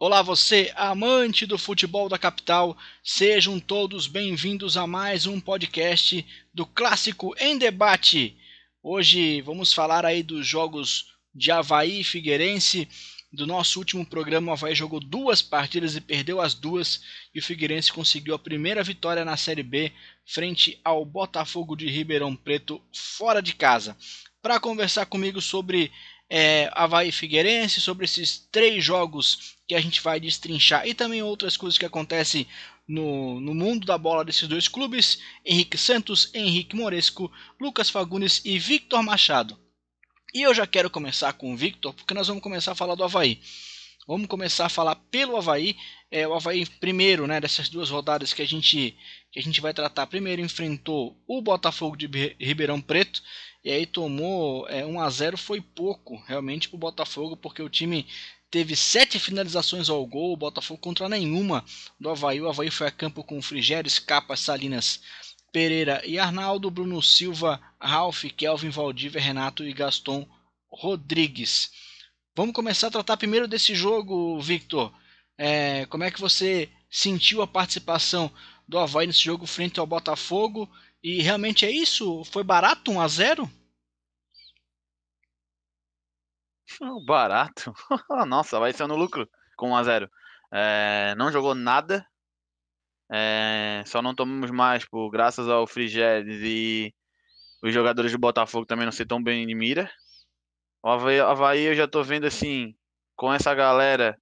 Olá, você, amante do futebol da capital, sejam todos bem-vindos a mais um podcast do Clássico em Debate. Hoje vamos falar aí dos jogos de Havaí e Figueirense. Do nosso último programa, o Havaí jogou duas partidas e perdeu as duas, e o Figueirense conseguiu a primeira vitória na Série B frente ao Botafogo de Ribeirão Preto, fora de casa. Para conversar comigo sobre é, Havaí Figueirense, sobre esses três jogos que a gente vai destrinchar e também outras coisas que acontecem no, no mundo da bola desses dois clubes: Henrique Santos, Henrique Moresco, Lucas Fagundes e Victor Machado. E eu já quero começar com o Victor, porque nós vamos começar a falar do Havaí. Vamos começar a falar pelo Havaí. É, o Havaí, primeiro, né, dessas duas rodadas que a gente que a gente vai tratar, primeiro enfrentou o Botafogo de Ribeirão Preto e aí tomou é, 1 a 0 foi pouco realmente para o Botafogo, porque o time teve sete finalizações ao gol, o Botafogo contra nenhuma do Havaí. O Havaí foi a campo com Frigério, Capa, Salinas, Pereira e Arnaldo, Bruno Silva, Ralph, Kelvin, Valdívia, Renato e Gaston Rodrigues. Vamos começar a tratar primeiro desse jogo, Victor. É, como é que você sentiu a participação do Havaí nesse jogo frente ao Botafogo? E realmente é isso? Foi barato 1 a 0 Barato? Nossa, vai ser no lucro com 1x0. É, não jogou nada. É, só não tomamos mais por graças ao Frigedes e os jogadores do Botafogo também não ser tão bem de mira. O Havaí, Havaí eu já tô vendo assim, com essa galera,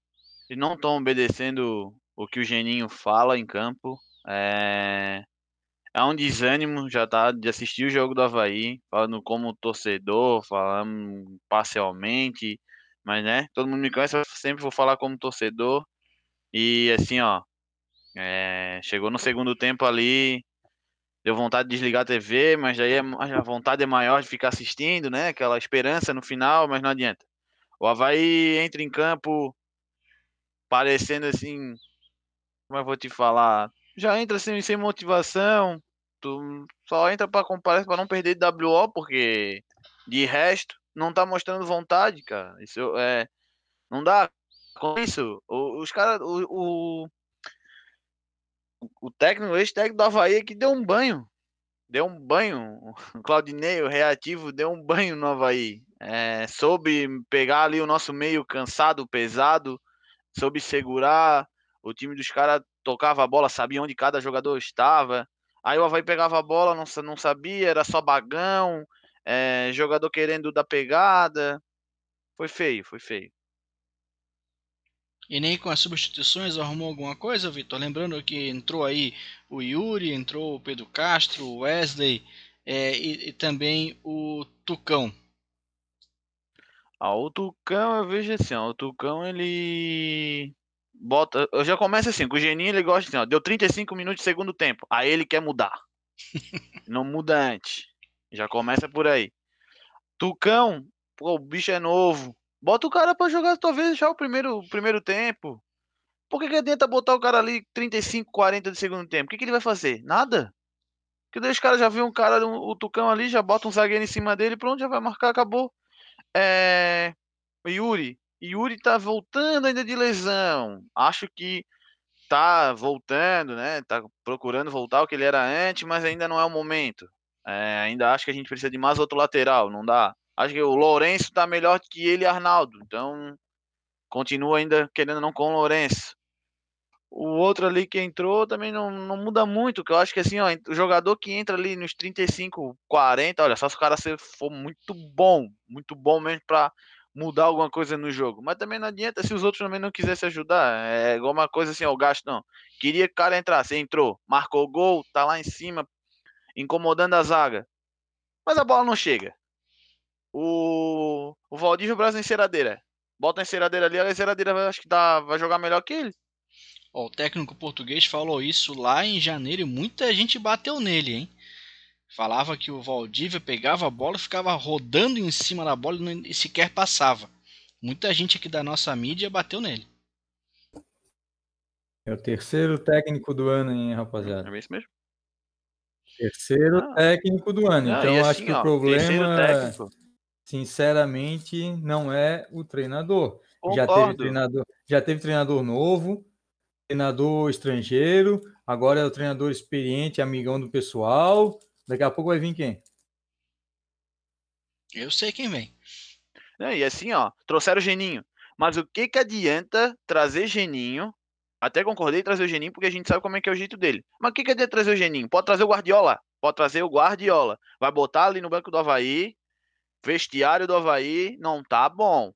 eles não estão obedecendo o que o Geninho fala em campo. É, é um desânimo já tá de assistir o jogo do Havaí, falando como torcedor, falando parcialmente, mas né, todo mundo me conhece, eu sempre vou falar como torcedor. E assim, ó, é, chegou no segundo tempo ali, deu vontade de desligar a TV, mas aí é a vontade é maior de ficar assistindo, né? Aquela esperança no final, mas não adianta. O Havaí entra em campo parecendo assim, como eu vou te falar, já entra assim, sem motivação, Tu só entra para comparar para não perder de WO, porque de resto não tá mostrando vontade, cara. Isso é não dá com isso. Os caras o, o, o técnico, o ex-técnico do Havaí que deu um banho. Deu um banho. O Claudinei, o reativo, deu um banho no Havaí. É, soube pegar ali o nosso meio cansado, pesado, soube segurar. O time dos caras tocava a bola, sabia onde cada jogador estava. Aí o Havaí pegava a bola, não, não sabia, era só bagão, é, jogador querendo dar pegada. Foi feio, foi feio. E nem com as substituições arrumou alguma coisa, Vitor? Lembrando que entrou aí o Yuri, entrou o Pedro Castro, o Wesley é, e, e, também o Tucão. Ah, o Tucão eu vejo assim, ó, o Tucão ele bota. Eu já começo assim, com o Geninho ele gosta assim, ó, deu 35 minutos de segundo tempo. Aí ele quer mudar. Não muda antes. Já começa por aí. Tucão, pô, o bicho é novo. Bota o cara para jogar talvez já o primeiro, o primeiro tempo. Por que, que adianta botar o cara ali 35, 40 de segundo tempo? O que, que ele vai fazer? Nada. Que daí os caras já viram um cara, o Tucão ali, já bota um zagueiro em cima dele, pronto, já vai marcar, acabou. É. Yuri, Yuri tá voltando ainda de lesão. Acho que tá voltando, né? Tá procurando voltar ao que ele era antes, mas ainda não é o momento. É, ainda acho que a gente precisa de mais outro lateral, não dá. Acho que o Lourenço tá melhor que ele Arnaldo. Então, continua ainda querendo não com o Lourenço. O outro ali que entrou também não, não muda muito, que eu acho que assim, ó, o jogador que entra ali nos 35, 40, olha, só se o cara for muito bom, muito bom mesmo para mudar alguma coisa no jogo. Mas também não adianta se os outros também não quisessem ajudar. É igual uma coisa assim, ó, o gasto não. Queria que o cara entrasse, entrou, marcou gol, tá lá em cima, incomodando a zaga. Mas a bola não chega. O, o Valdívia Brasil enceradeira. Bota a enceradeira ali, a enceradeira acho que dá, vai jogar melhor que ele. O técnico português falou isso lá em janeiro e muita gente bateu nele, hein? Falava que o Valdívia pegava a bola e ficava rodando em cima da bola e sequer passava. Muita gente aqui da nossa mídia bateu nele. É o terceiro técnico do ano, hein, rapaziada? É isso mesmo? Terceiro ah. técnico do ano. Não, então, assim, acho que ó, o problema, sinceramente, não é o treinador. já teve treinador, já teve treinador novo, treinador estrangeiro, agora é o treinador experiente, amigão do pessoal. Daqui a pouco vai vir quem? Eu sei quem vem. e assim, ó, trouxeram o Geninho. Mas o que que adianta trazer Geninho? Até concordei em trazer o Geninho porque a gente sabe como é que é o jeito dele. Mas o que que adianta trazer o Geninho? Pode trazer o Guardiola. Pode trazer o Guardiola. Vai botar ali no banco do Havaí. Vestiário do Havaí não tá bom.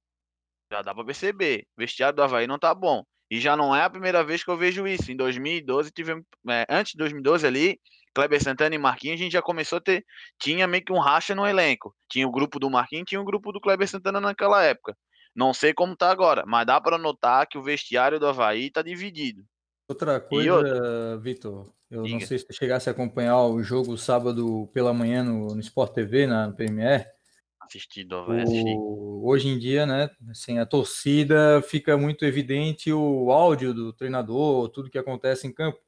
Já dá pra perceber. Vestiário do Havaí não tá bom. E já não é a primeira vez que eu vejo isso. Em 2012, tivemos, é, antes de 2012 ali, Kleber Santana e Marquinhos, a gente já começou a ter. Tinha meio que um racha no elenco. Tinha o grupo do Marquinhos tinha o grupo do Kleber Santana naquela época. Não sei como tá agora, mas dá para notar que o vestiário do Havaí tá dividido. Outra coisa, outra... Vitor, eu Diga. não sei se tu chegasse a acompanhar o jogo sábado pela manhã no, no Sport TV, na no Premier. Assistido, o... Hoje em dia, né, assim, a torcida fica muito evidente o áudio do treinador, tudo que acontece em campo.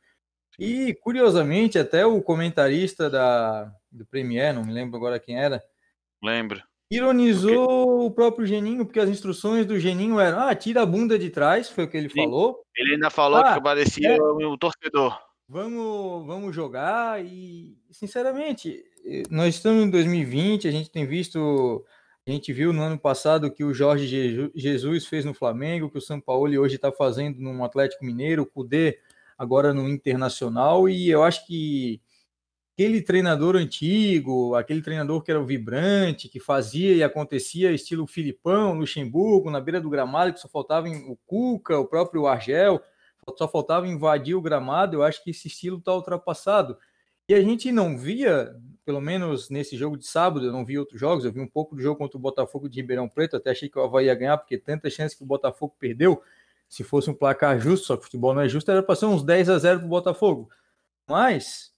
E, curiosamente, até o comentarista da, do Premier, não me lembro agora quem era. Lembro. Ironizou porque... o próprio Geninho, porque as instruções do Geninho eram: ah, tira a bunda de trás, foi o que ele Sim. falou. Ele ainda falou ah, que parecia é, o torcedor. Vamos, vamos jogar e, sinceramente, nós estamos em 2020, a gente tem visto, a gente viu no ano passado que o Jorge Jesus fez no Flamengo, que o São Paulo hoje está fazendo no Atlético Mineiro, o Cudê agora no Internacional, e eu acho que aquele treinador antigo, aquele treinador que era o vibrante, que fazia e acontecia estilo Filipão, Luxemburgo, na beira do gramado, que só faltava o Cuca, o próprio Argel, só faltava invadir o gramado, eu acho que esse estilo está ultrapassado. E a gente não via, pelo menos nesse jogo de sábado, eu não vi outros jogos, eu vi um pouco do jogo contra o Botafogo de Ribeirão Preto, até achei que o Havaí ia ganhar, porque tanta chance que o Botafogo perdeu, se fosse um placar justo, só que futebol não é justo, era para ser uns 10 a 0 para o Botafogo. Mas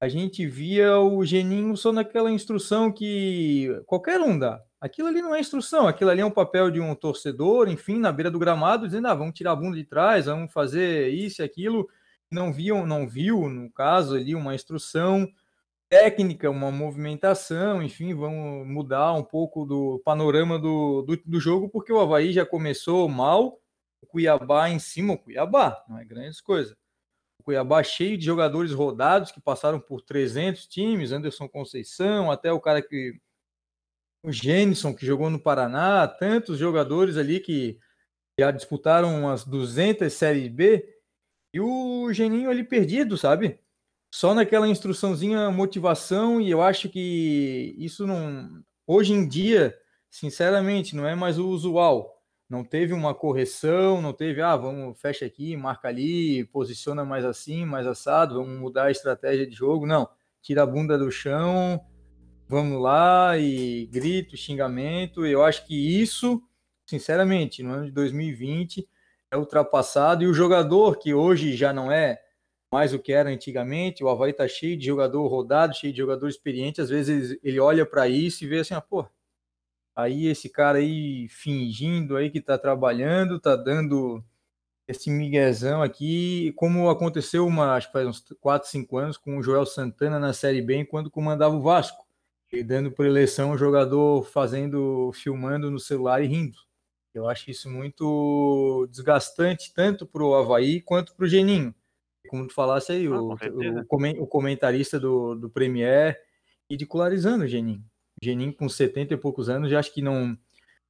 a gente via o Geninho só naquela instrução que qualquer um dá. Aquilo ali não é instrução, aquilo ali é um papel de um torcedor, enfim, na beira do gramado, dizendo, ah, vamos tirar a bunda de trás, vamos fazer isso e aquilo. Não viam, não viu, no caso ali, uma instrução técnica, uma movimentação, enfim, vamos mudar um pouco do panorama do, do, do jogo, porque o Havaí já começou mal, Cuiabá em cima, o Cuiabá, não é grandes coisas. O Cuiabá cheio de jogadores rodados que passaram por 300 times, Anderson Conceição, até o cara que o Gênison que jogou no Paraná, tantos jogadores ali que já disputaram umas 200 séries B, e o Geninho ali perdido, sabe? Só naquela instruçãozinha motivação, e eu acho que isso não. Hoje em dia, sinceramente, não é mais o usual não teve uma correção, não teve, ah, vamos, fecha aqui, marca ali, posiciona mais assim, mais assado, vamos mudar a estratégia de jogo. Não, tira a bunda do chão, vamos lá e grito, xingamento. Eu acho que isso, sinceramente, no ano de 2020 é ultrapassado e o jogador que hoje já não é mais o que era antigamente, o Havaí tá cheio de jogador rodado, cheio de jogador experiente, às vezes ele olha para isso e vê assim, ah, pô, Aí esse cara aí fingindo aí que tá trabalhando, tá dando esse miguezão aqui, como aconteceu uma, acho que faz uns 4, 5 anos com o Joel Santana na Série B, enquanto comandava o Vasco, e dando por eleição o jogador fazendo, filmando no celular e rindo. Eu acho isso muito desgastante, tanto para o Havaí quanto para o Geninho. Como tu falasse aí, ah, o, o, o, comentarista do, do Premier ridicularizando o Geninho. Geninho com 70 e poucos anos, já acho que não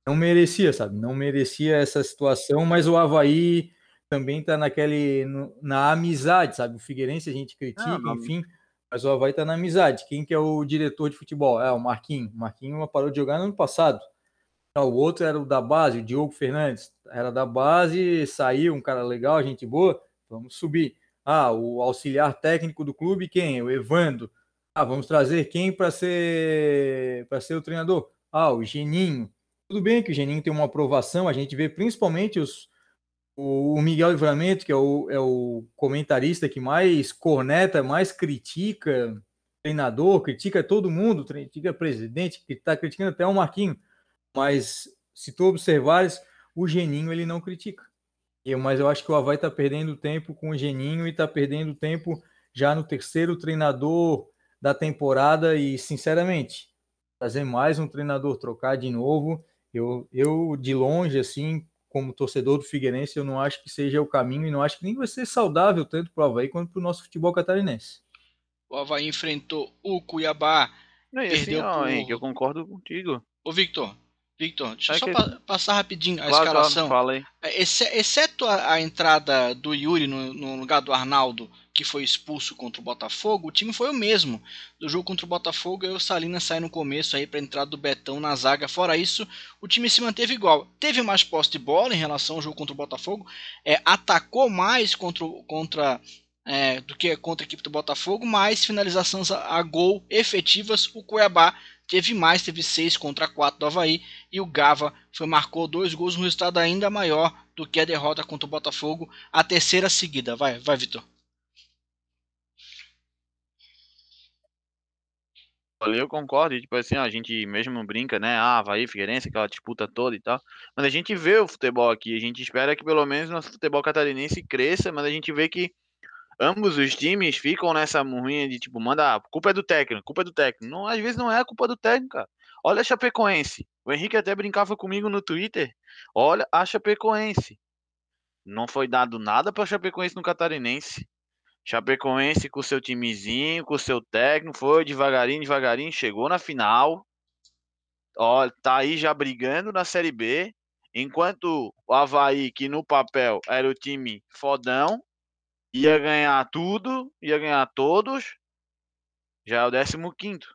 não merecia, sabe? Não merecia essa situação, mas o Havaí também tá naquele na amizade, sabe? O Figueirense a gente critica, ah, enfim, mas o Havaí tá na amizade. Quem que é o diretor de futebol? É o Marquinho. O Marquinho parou de jogar no ano passado. O outro era o da base, o Diogo Fernandes. Era da base, saiu um cara legal, gente boa, vamos subir. Ah, o auxiliar técnico do clube, quem? O Evandro. Ah, vamos trazer quem para ser para ser o treinador? Ah, o Geninho. Tudo bem que o Geninho tem uma aprovação, a gente vê principalmente os, o, Miguel Livramento, que é o, é o comentarista que mais corneta, mais critica treinador, critica todo mundo, critica presidente, que está criticando até o Marquinho. Mas se tu observares, o Geninho ele não critica. Eu, mas eu acho que o Havaí está perdendo tempo com o Geninho e está perdendo tempo já no terceiro treinador da temporada e, sinceramente, trazer mais um treinador, trocar de novo, eu, eu de longe, assim, como torcedor do Figueirense, eu não acho que seja o caminho e não acho que nem vai ser saudável tanto para o Havaí quanto para o nosso futebol catarinense. O Havaí enfrentou o Cuiabá. Não, e assim, ó, por... Henrique, eu concordo contigo. Ô, Victor, Victor, deixa eu só que... pa passar rapidinho a claro, escalação. Claro, fala aí. É, exceto a, a, entrada do Yuri no, no, lugar do Arnaldo, que foi expulso contra o Botafogo, o time foi o mesmo. Do jogo contra o Botafogo, o Salinas sai no começo aí para entrada do Betão na zaga. Fora isso, o time se manteve igual. Teve mais posse de bola em relação ao jogo contra o Botafogo, é, atacou mais contra, contra é, do que contra a equipe do Botafogo, mais finalizações a, a gol efetivas. O Cuiabá teve mais, teve 6 contra 4 do Havaí e o Gava foi, marcou dois gols, um resultado ainda maior do que a derrota contra o Botafogo, a terceira seguida. Vai, vai, Vitor. Eu concordo, tipo assim, a gente mesmo brinca, né? Ah, Havaí, Figueirense, aquela disputa toda e tal. Mas a gente vê o futebol aqui, a gente espera que pelo menos nosso futebol catarinense cresça, mas a gente vê que ambos os times ficam nessa murrinha de tipo, manda, culpa é do técnico, culpa é do técnico. Não, às vezes não é a culpa do técnico, cara. Olha a Chapecoense. O Henrique até brincava comigo no Twitter. Olha a Chapecoense. Não foi dado nada para Chapecoense no Catarinense. Chapecoense com seu timezinho, com seu técnico, foi devagarinho, devagarinho, chegou na final. Olha, tá aí já brigando na Série B. Enquanto o Havaí, que no papel era o time fodão, ia ganhar tudo, ia ganhar todos. Já é o 15.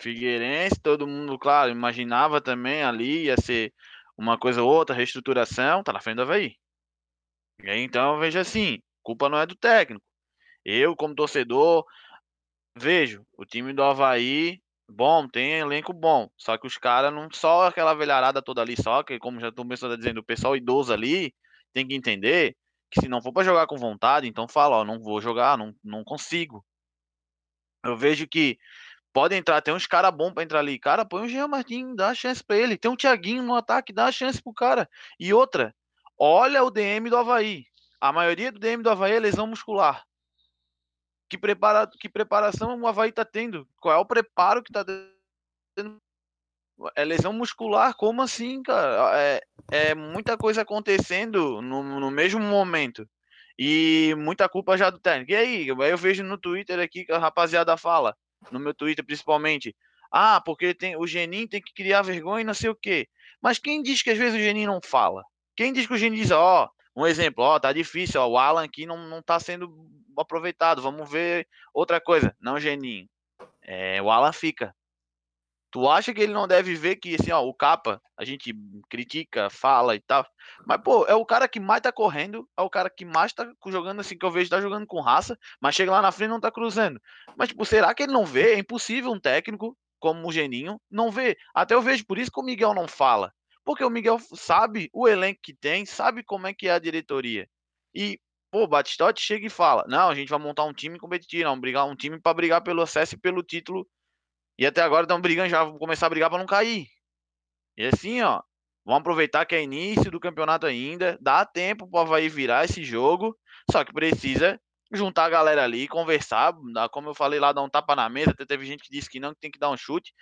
Figueirense, todo mundo, claro, imaginava também ali ia ser uma coisa ou outra, reestruturação, tá na frente do Havaí. E aí, então, veja assim, culpa não é do técnico. Eu, como torcedor, vejo o time do Havaí, bom, tem elenco bom. Só que os caras não só aquela velharada toda ali, só que, como já estou começando a dizendo, o pessoal idoso ali tem que entender que se não for para jogar com vontade, então fala, ó, não vou jogar, não, não consigo. Eu vejo que pode entrar, tem uns caras bons para entrar ali. Cara, põe o Jean Martins, dá chance para ele. Tem um Thiaguinho no ataque, dá chance pro cara. E outra, olha o DM do Havaí. A maioria do DM do Havaí é lesão muscular. Que, prepara, que preparação o Havaí tá tendo? Qual é o preparo que tá tendo é lesão muscular, como assim, cara? É, é muita coisa acontecendo no, no mesmo momento. E muita culpa já do técnico. E aí, eu vejo no Twitter aqui que a rapaziada fala, no meu Twitter principalmente, ah, porque tem, o Geninho tem que criar vergonha e não sei o quê. Mas quem diz que às vezes o Geninho não fala? Quem diz que o Geninho diz, ó, um exemplo, ó, tá difícil, ó, o Alan aqui não, não tá sendo aproveitado, vamos ver outra coisa. Não, Geninho. É, o Alan fica. Tu acha que ele não deve ver que, assim, ó, o capa, a gente critica, fala e tal. Mas, pô, é o cara que mais tá correndo, é o cara que mais tá jogando, assim, que eu vejo tá jogando com raça, mas chega lá na frente e não tá cruzando. Mas, tipo, será que ele não vê? É impossível um técnico como o Geninho não ver. Até eu vejo por isso que o Miguel não fala. Porque o Miguel sabe o elenco que tem, sabe como é que é a diretoria. E, pô, Batistote chega e fala: Não, a gente vai montar um time competitivo, não, brigar um time para brigar pelo acesso e pelo título e até agora estão brigando, já vão começar a brigar para não cair. E assim, ó, vamos aproveitar que é início do campeonato ainda, dá tempo para o Havaí virar esse jogo, só que precisa juntar a galera ali, conversar, como eu falei lá, dar um tapa na mesa, até teve gente que disse que não, que tem que dar um chute.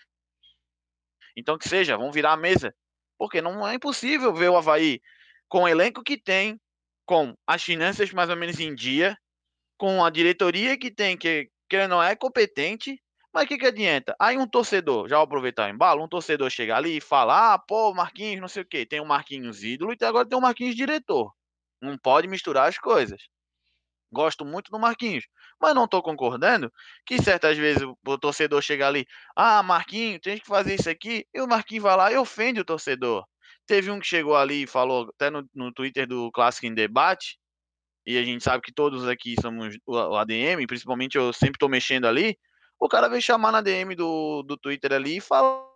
Então que seja, vamos virar a mesa. Porque não é impossível ver o Havaí com o elenco que tem, com as finanças mais ou menos em dia, com a diretoria que tem, que, que não é competente, mas o que, que adianta? Aí um torcedor, já aproveitar o embalo, um torcedor chega ali e fala: ah, pô, Marquinhos, não sei o quê. Tem o Marquinhos ídolo e agora tem o Marquinhos diretor. Não pode misturar as coisas. Gosto muito do Marquinhos, mas não estou concordando que certas vezes o torcedor chega ali, ah, Marquinhos, tem que fazer isso aqui, e o Marquinhos vai lá e ofende o torcedor. Teve um que chegou ali e falou, até no, no Twitter do Clássico em Debate, e a gente sabe que todos aqui somos o ADM, principalmente eu sempre estou mexendo ali, o cara vem chamar na DM do, do Twitter ali e falar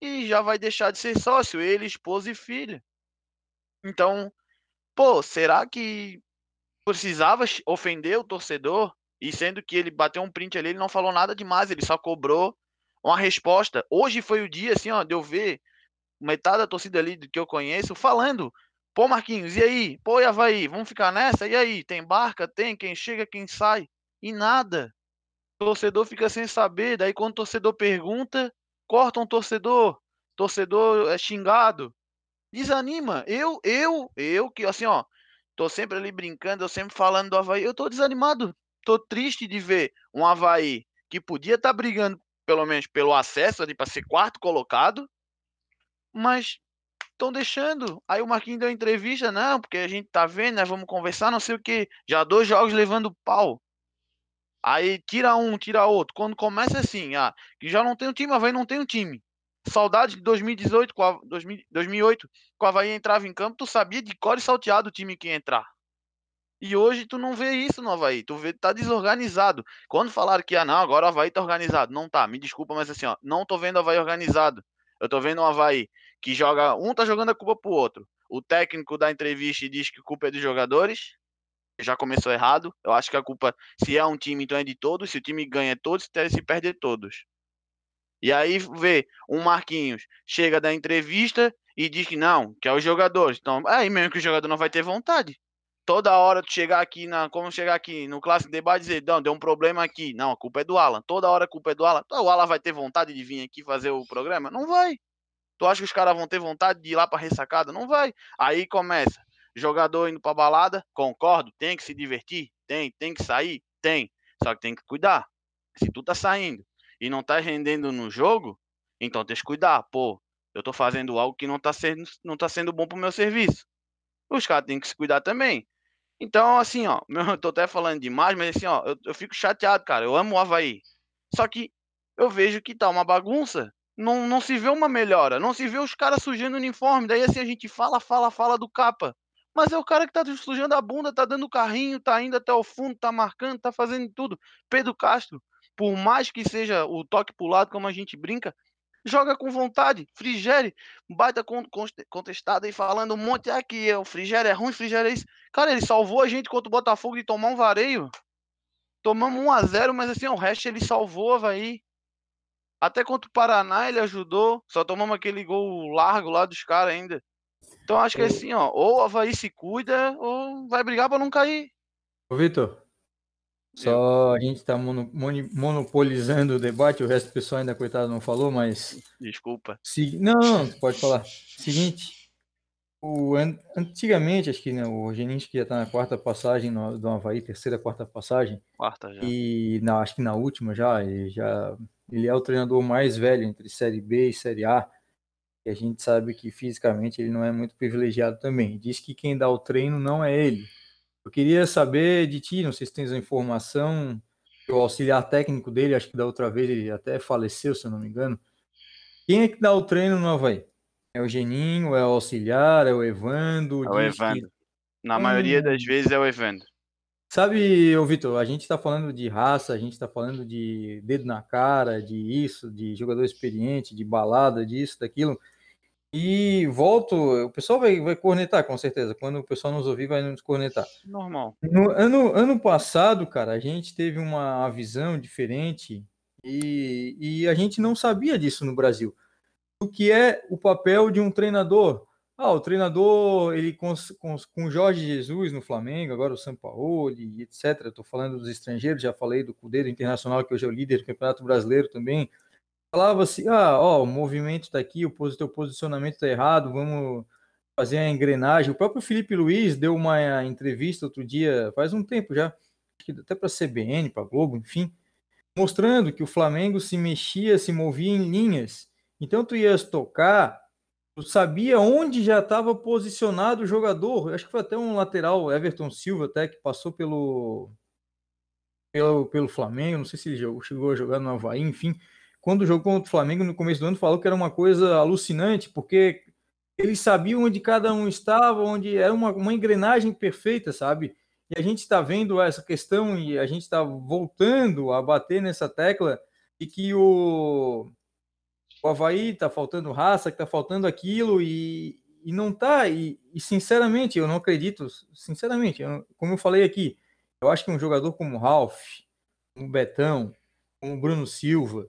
e já vai deixar de ser sócio, ele, esposa e filha. Então, pô, será que precisava ofender o torcedor? E sendo que ele bateu um print ali, ele não falou nada demais, ele só cobrou uma resposta. Hoje foi o dia, assim, ó, de eu ver metade da torcida ali que eu conheço falando. Pô, Marquinhos, e aí? Pô, e Havaí, vamos ficar nessa? E aí? Tem barca? Tem? Quem chega, quem sai? E nada torcedor fica sem saber, daí quando o torcedor pergunta, corta um torcedor, torcedor é xingado. Desanima. Eu, eu, eu que assim, ó, tô sempre ali brincando, eu sempre falando do Havaí, eu tô desanimado. Tô triste de ver um Havaí que podia estar tá brigando, pelo menos, pelo acesso ali para ser quarto colocado, mas estão deixando. Aí o Marquinhos deu entrevista, não, porque a gente tá vendo, nós vamos conversar, não sei o que. Já dois jogos levando pau. Aí tira um, tira outro. Quando começa assim, ah, que já não tem um time, Havaí não tem um time. Saudade de 2018, com a, 2008, com a Havaí entrava em campo, tu sabia de cor e salteado o time que ia entrar. E hoje tu não vê isso no Havaí, tu vê, tá desorganizado. Quando falaram que, ah, não, agora o Havaí tá organizado. Não tá, me desculpa, mas assim, ó, não tô vendo o Havaí organizado. Eu tô vendo o Havaí que joga, um tá jogando a culpa pro outro. O técnico dá entrevista e diz que a culpa é dos jogadores, já começou errado. Eu acho que a culpa, se é um time, então é de todos. Se o time ganha todos, se perde todos. E aí vê um Marquinhos chega da entrevista e diz que não, que é os jogadores. Então, é aí mesmo que o jogador não vai ter vontade. Toda hora tu chegar aqui na, como chegar aqui no clássico debate e dizer, não, deu um problema aqui. Não, a culpa é do Alan. Toda hora a culpa é do Alan. Então, o Alan vai ter vontade de vir aqui fazer o programa? Não vai. Tu acha que os caras vão ter vontade de ir lá para ressacada? Não vai. Aí começa Jogador indo pra balada, concordo, tem que se divertir, tem, tem que sair, tem. Só que tem que cuidar. Se tu tá saindo e não tá rendendo no jogo, então tem que cuidar. Pô, eu tô fazendo algo que não tá sendo, não tá sendo bom pro meu serviço. Os caras têm que se cuidar também. Então, assim, ó, eu tô até falando demais, mas assim, ó, eu, eu fico chateado, cara. Eu amo o Havaí. Só que eu vejo que tá uma bagunça. Não, não se vê uma melhora. Não se vê os caras sujando o uniforme. Daí assim a gente fala, fala, fala do capa. Mas é o cara que tá sujando a bunda, tá dando carrinho, tá indo até o fundo, tá marcando, tá fazendo tudo. Pedro Castro, por mais que seja o toque pro lado, como a gente brinca, joga com vontade. Frigere, baita contestado aí falando um monte aqui, é, o Frigere é ruim, Frigere é isso. Cara, ele salvou a gente contra o Botafogo de tomar um vareio. Tomamos 1 a 0 mas assim, o resto ele salvou, vai. Até contra o Paraná ele ajudou. Só tomamos aquele gol largo lá dos caras ainda. Então acho que é assim, ó, ou o Havaí se cuida ou vai brigar para não cair. Ô, Vitor, só a gente está mono, monopolizando o debate, o resto do pessoal ainda, coitado, não falou, mas. Desculpa. Se, não, não, pode falar. Seguinte, o, antigamente, acho que né, o que já está na quarta passagem no, do Havaí, terceira, quarta passagem. Quarta já. E na, acho que na última já, ele já. Ele é o treinador mais velho entre Série B e Série A e a gente sabe que fisicamente ele não é muito privilegiado também. Diz que quem dá o treino não é ele. Eu queria saber de ti, não sei se tens a informação, o auxiliar técnico dele, acho que da outra vez ele até faleceu, se eu não me engano. Quem é que dá o treino no Havaí? É o Geninho, é o auxiliar, é o Evandro? É o Evandro. Que... Na hum... maioria das vezes é o Evandro. Sabe, ô Vitor, a gente está falando de raça, a gente está falando de dedo na cara, de isso, de jogador experiente, de balada, disso, daquilo. E volto, o pessoal vai, vai cornetar, com certeza. Quando o pessoal nos ouvir, vai nos cornetar. Normal. No ano, ano passado, cara, a gente teve uma visão diferente e, e a gente não sabia disso no Brasil. O que é o papel de um treinador? Ah, o treinador, ele com, com, com Jorge Jesus no Flamengo, agora o Sampaoli, etc. Estou falando dos estrangeiros, já falei do Cudeiro Internacional, que hoje é o líder do Campeonato Brasileiro também falava assim: ah, ó, o movimento está aqui, o teu posicionamento está errado, vamos fazer a engrenagem. O próprio Felipe Luiz deu uma entrevista outro dia, faz um tempo já, até para CBN, para Globo, enfim, mostrando que o Flamengo se mexia, se movia em linhas. Então tu ias tocar, tu sabia onde já estava posicionado o jogador. Acho que foi até um lateral, Everton Silva, até que passou pelo pelo, pelo Flamengo, não sei se ele chegou a jogar no Havaí, enfim quando jogou contra o Flamengo no começo do ano, falou que era uma coisa alucinante, porque eles sabiam onde cada um estava, onde era uma, uma engrenagem perfeita, sabe? E a gente está vendo essa questão e a gente está voltando a bater nessa tecla de que o, o Havaí está faltando raça, que está faltando aquilo e, e não está. E, e, sinceramente, eu não acredito, sinceramente, eu, como eu falei aqui, eu acho que um jogador como o como o Betão, como o Bruno Silva,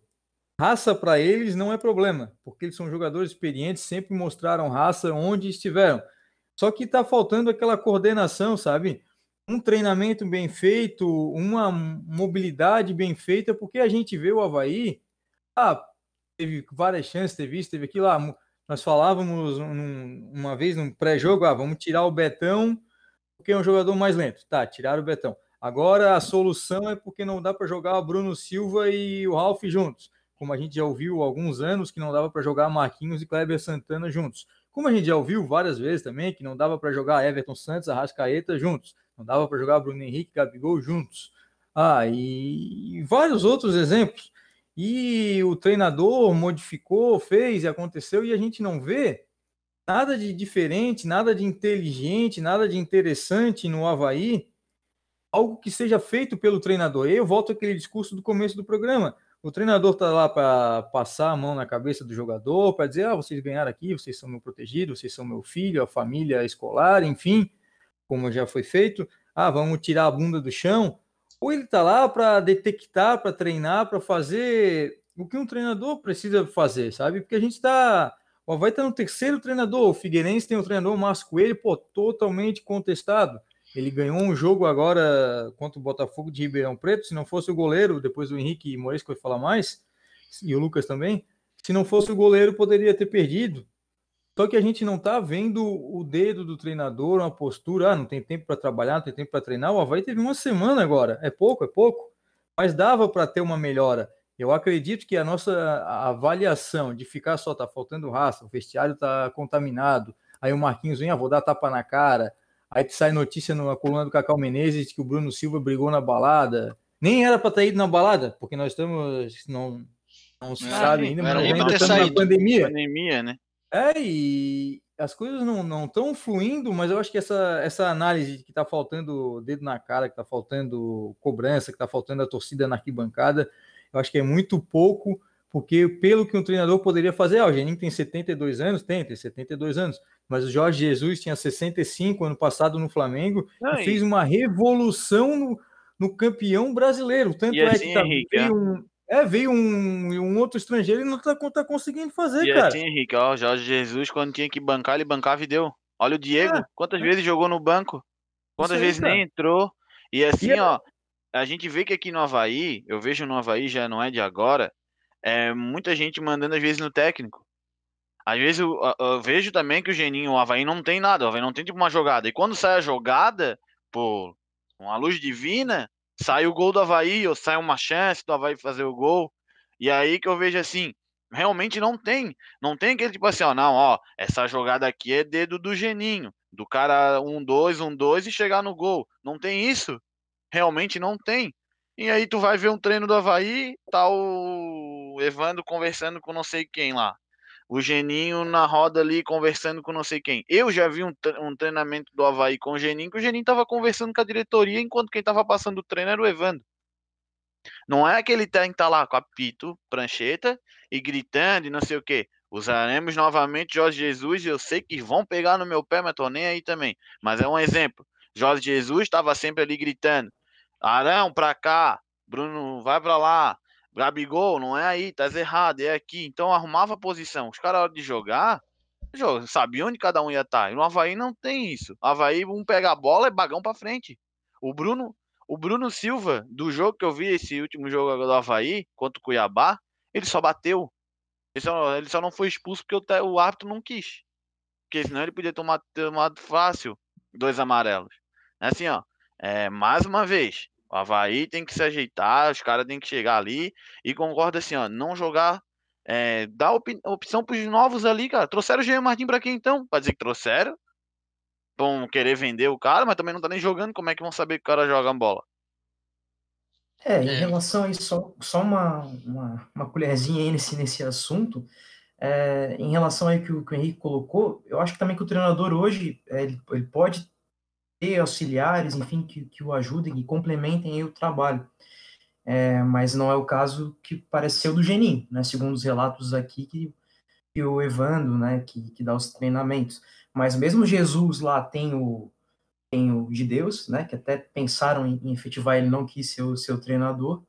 Raça para eles não é problema, porque eles são jogadores experientes, sempre mostraram raça onde estiveram. Só que está faltando aquela coordenação, sabe? Um treinamento bem feito, uma mobilidade bem feita, porque a gente vê o Havaí, ah, teve várias chances, teve isso, teve aquilo, ah, nós falávamos um, uma vez num pré-jogo, ah, vamos tirar o Betão porque é um jogador mais lento. Tá, tiraram o Betão. Agora a solução é porque não dá para jogar o Bruno Silva e o Ralf juntos. Como a gente já ouviu há alguns anos que não dava para jogar Marquinhos e Kleber Santana juntos. Como a gente já ouviu várias vezes também que não dava para jogar Everton Santos, Arrascaeta juntos. Não dava para jogar Bruno Henrique e Gabigol juntos. Ah, e, vários outros exemplos. E o treinador modificou, fez e aconteceu, e a gente não vê nada de diferente, nada de inteligente, nada de interessante no Havaí, algo que seja feito pelo treinador. Eu volto àquele discurso do começo do programa. O treinador está lá para passar a mão na cabeça do jogador, para dizer: ah, vocês ganharam aqui, vocês são meu protegido, vocês são meu filho, a família escolar, enfim, como já foi feito. Ah, vamos tirar a bunda do chão. Ou ele está lá para detectar, para treinar, para fazer o que um treinador precisa fazer, sabe? Porque a gente está o Havaí está no terceiro treinador. O Figueirense tem o treinador Márcio Coelho, pô, totalmente contestado. Ele ganhou um jogo agora contra o Botafogo de Ribeirão Preto. Se não fosse o goleiro, depois o Henrique Moisés vai falar mais, e o Lucas também. Se não fosse o goleiro, poderia ter perdido. Só que a gente não está vendo o dedo do treinador, uma postura. Ah, não tem tempo para trabalhar, não tem tempo para treinar. O Havaí teve uma semana agora. É pouco, é pouco. Mas dava para ter uma melhora. Eu acredito que a nossa avaliação de ficar só tá faltando raça, o vestiário tá contaminado, aí o Marquinhos vem, ah, vou dar tapa na cara, aí sai notícia na coluna do Cacau Menezes que o Bruno Silva brigou na balada. Nem era para ter ido na balada, porque nós estamos não não se sabe ainda, mas ainda estamos na pandemia. Pandemia, né? É, e as coisas não estão fluindo, mas eu acho que essa, essa análise de que está faltando dedo na cara, que está faltando cobrança, que está faltando a torcida na arquibancada, eu acho que é muito pouco, porque pelo que um treinador poderia fazer, ah, o Geninho tem 72 anos, tem, tem 72 anos, mas o Jorge Jesus tinha 65 ano passado no Flamengo Não, e fez uma revolução no, no campeão brasileiro. Tanto é assim, que tá, Henrique, veio, é? um, é, veio um, um outro estrangeiro e não tá, tá conseguindo fazer, e cara. assim, Henrique, ó, o Jorge Jesus, quando tinha que bancar, ele bancava e deu. Olha o Diego, é, quantas é. vezes jogou no banco? Quantas aí, vezes cara. nem entrou? E assim, e ó, a gente vê que aqui no Havaí, eu vejo no Havaí, já não é de agora, é muita gente mandando às vezes no técnico. Às vezes eu, eu, vejo também que o Geninho, o Havaí não tem nada, o Havaí não tem tipo uma jogada. E quando sai a jogada, por uma luz divina, sai o gol do Havaí, ou sai uma chance do Havaí fazer o gol. E aí que eu vejo assim, realmente não tem. Não tem aquele tipo assim, ó, não, ó, essa jogada aqui é dedo do Geninho. Do cara um, dois, um, dois e chegar no gol. Não tem isso realmente não tem. E aí tu vai ver um treino do Havaí, tá o Evandro conversando com não sei quem lá. O Geninho na roda ali conversando com não sei quem. Eu já vi um, um treinamento do Havaí com o Geninho, que o Geninho tava conversando com a diretoria, enquanto quem tava passando o treino era o Evandro. Não é aquele tem que tá lá com a pito, prancheta e gritando e não sei o que. Usaremos novamente Jorge Jesus e eu sei que vão pegar no meu pé, mas tô nem aí também. Mas é um exemplo. Jorge Jesus estava sempre ali gritando: Arão, pra cá. Bruno, vai pra lá. Gabigol, não é aí, tá errado, é aqui. Então arrumava a posição. Os caras, hora de jogar, sabiam onde cada um ia estar. Tá. E no Havaí não tem isso. No Havaí, um pega a bola e bagão pra frente. O Bruno, o Bruno Silva, do jogo que eu vi, esse último jogo do Havaí, contra o Cuiabá, ele só bateu. Ele só, ele só não foi expulso porque o, o árbitro não quis. Porque senão ele podia tomar tomado fácil dois amarelos. É assim, ó. É, mais uma vez, o Havaí tem que se ajeitar, os caras têm que chegar ali e concorda assim, ó, não jogar. É, dá op opção pros novos ali, cara. Trouxeram o Jean Martin pra quê então? Pra dizer que trouxeram. Vão querer vender o cara, mas também não tá nem jogando. Como é que vão saber que o cara joga bola? É, em é. relação a isso, só, só uma, uma, uma colherzinha aí nesse, nesse assunto. É, em relação aí que o, que o Henrique colocou, eu acho que também que o treinador hoje, é, ele, ele pode ter auxiliares, enfim, que, que o ajudem e complementem o trabalho. É, mas não é o caso que pareceu do Geninho, né? Segundo os relatos aqui que, que o Evando, né, que, que dá os treinamentos. Mas mesmo Jesus lá tem o tem o de Deus, né, que até pensaram em, em efetivar, ele não quis ser o seu treinador.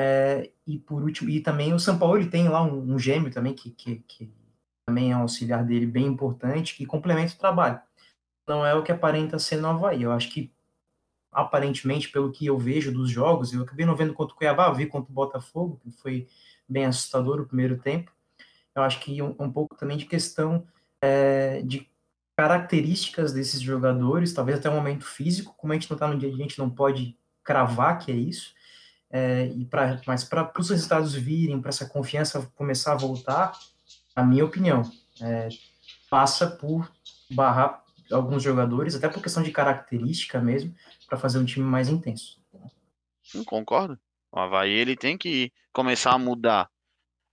É, e por último, e também o São Paulo ele tem lá um, um gêmeo também que, que, que também é um auxiliar dele bem importante, que complementa o trabalho não é o que aparenta ser no Havaí. Eu acho que, aparentemente, pelo que eu vejo dos jogos, eu acabei não vendo contra o Cuiabá, vi contra o Botafogo, que foi bem assustador o primeiro tempo. eu acho que um, um pouco também de questão é, de características desses jogadores, talvez até um momento físico, como a gente não está no dia, a gente não pode cravar que é isso, é, e pra, mas para os resultados virem, para essa confiança começar a voltar, a minha opinião, é, passa por barrar alguns jogadores, até por questão de característica mesmo, para fazer um time mais intenso. Concordo. O Havaí ele tem que começar a mudar.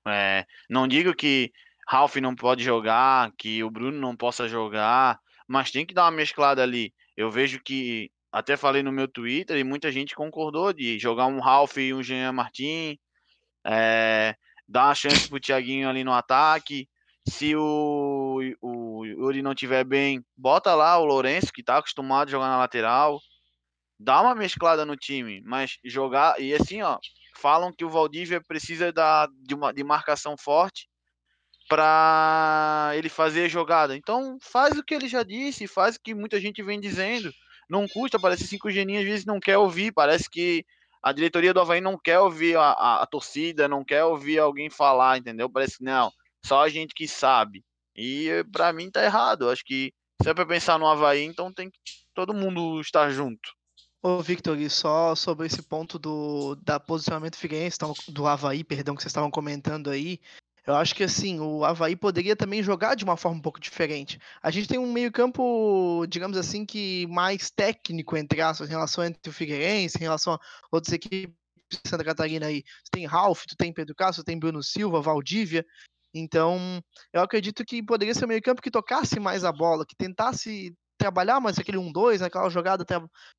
É, não digo que Ralph não pode jogar, que o Bruno não possa jogar, mas tem que dar uma mesclada ali. Eu vejo que, até falei no meu Twitter, e muita gente concordou de jogar um Ralph e um Jean Martin, é, dar uma chance pro Thiaguinho ali no ataque. Se o, o Yuri não tiver bem, bota lá o Lourenço, que tá acostumado a jogar na lateral. Dá uma mesclada no time, mas jogar. E assim, ó, falam que o Valdívia precisa da, de, uma, de marcação forte para ele fazer jogada. Então, faz o que ele já disse, faz o que muita gente vem dizendo. Não custa, parece cinco geninhos às vezes não quer ouvir, parece que a diretoria do Havaí não quer ouvir a, a, a torcida, não quer ouvir alguém falar, entendeu? Parece que não, só a gente que sabe. E para mim tá errado. Acho que se é para pensar no Havaí, então tem que todo mundo estar junto. Ô, Victor, e só sobre esse ponto do da posicionamento figueirense, do Havaí, perdão, que vocês estavam comentando aí, eu acho que assim, o Havaí poderia também jogar de uma forma um pouco diferente. A gente tem um meio-campo, digamos assim, que mais técnico, entre aspas, em relação entre o Figueirense, em relação a outras equipes de Santa Catarina aí. Tem Ralf, tu tem Pedro Castro, tem Bruno Silva, Valdívia. Então, eu acredito que poderia ser um meio-campo que tocasse mais a bola, que tentasse trabalhar mais aquele 1-2, aquela jogada,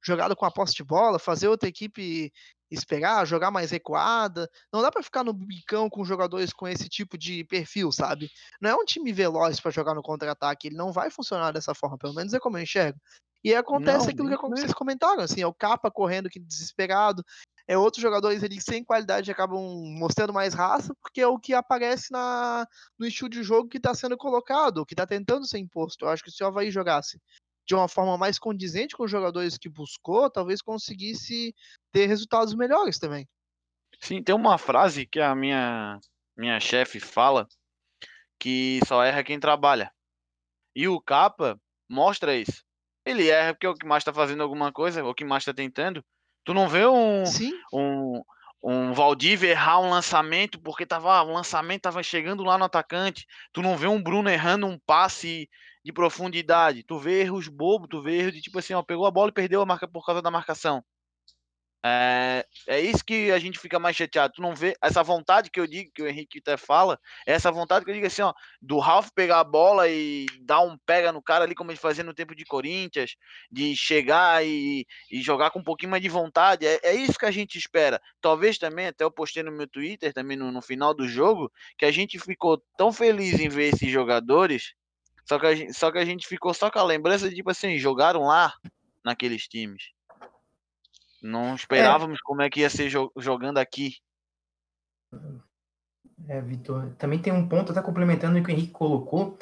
jogada com a posse de bola, fazer outra equipe esperar, jogar mais recuada. Não dá para ficar no bicão com jogadores com esse tipo de perfil, sabe? Não é um time veloz para jogar no contra-ataque, ele não vai funcionar dessa forma, pelo menos é como eu enxergo. E acontece não, aquilo que vocês comentaram, assim, é o capa correndo que desesperado, é outros jogadores ali sem qualidade acabam mostrando mais raça, porque é o que aparece na, no estilo de jogo que está sendo colocado, que está tentando ser imposto. Eu acho que se o Havaí jogasse de uma forma mais condizente com os jogadores que buscou, talvez conseguisse ter resultados melhores também. Sim, tem uma frase que a minha minha chefe fala que só erra quem trabalha. E o Capa mostra isso. Ele erra porque o que mais está fazendo alguma coisa, o que mais está tentando. Tu não vê um Sim. um um Valdívia errar um lançamento porque tava o lançamento tava chegando lá no atacante. Tu não vê um Bruno errando um passe de profundidade. Tu vê erros bobos, tu vê erros de tipo assim, ó, pegou a bola e perdeu a marca por causa da marcação. É, é isso que a gente fica mais chateado. Tu não vê essa vontade que eu digo, que o Henrique até fala, é essa vontade que eu digo assim, ó, do Ralf pegar a bola e dar um pega no cara ali, como ele fazia no tempo de Corinthians, de chegar e, e jogar com um pouquinho mais de vontade. É, é, isso que a gente espera. Talvez também, até eu postei no meu Twitter, também no, no final do jogo, que a gente ficou tão feliz em ver esses jogadores só que, a gente, só que a gente ficou só com a lembrança de, tipo assim, jogaram lá naqueles times. Não esperávamos é. como é que ia ser jo jogando aqui. É, Vitor. Também tem um ponto, até complementando o que o Henrique colocou.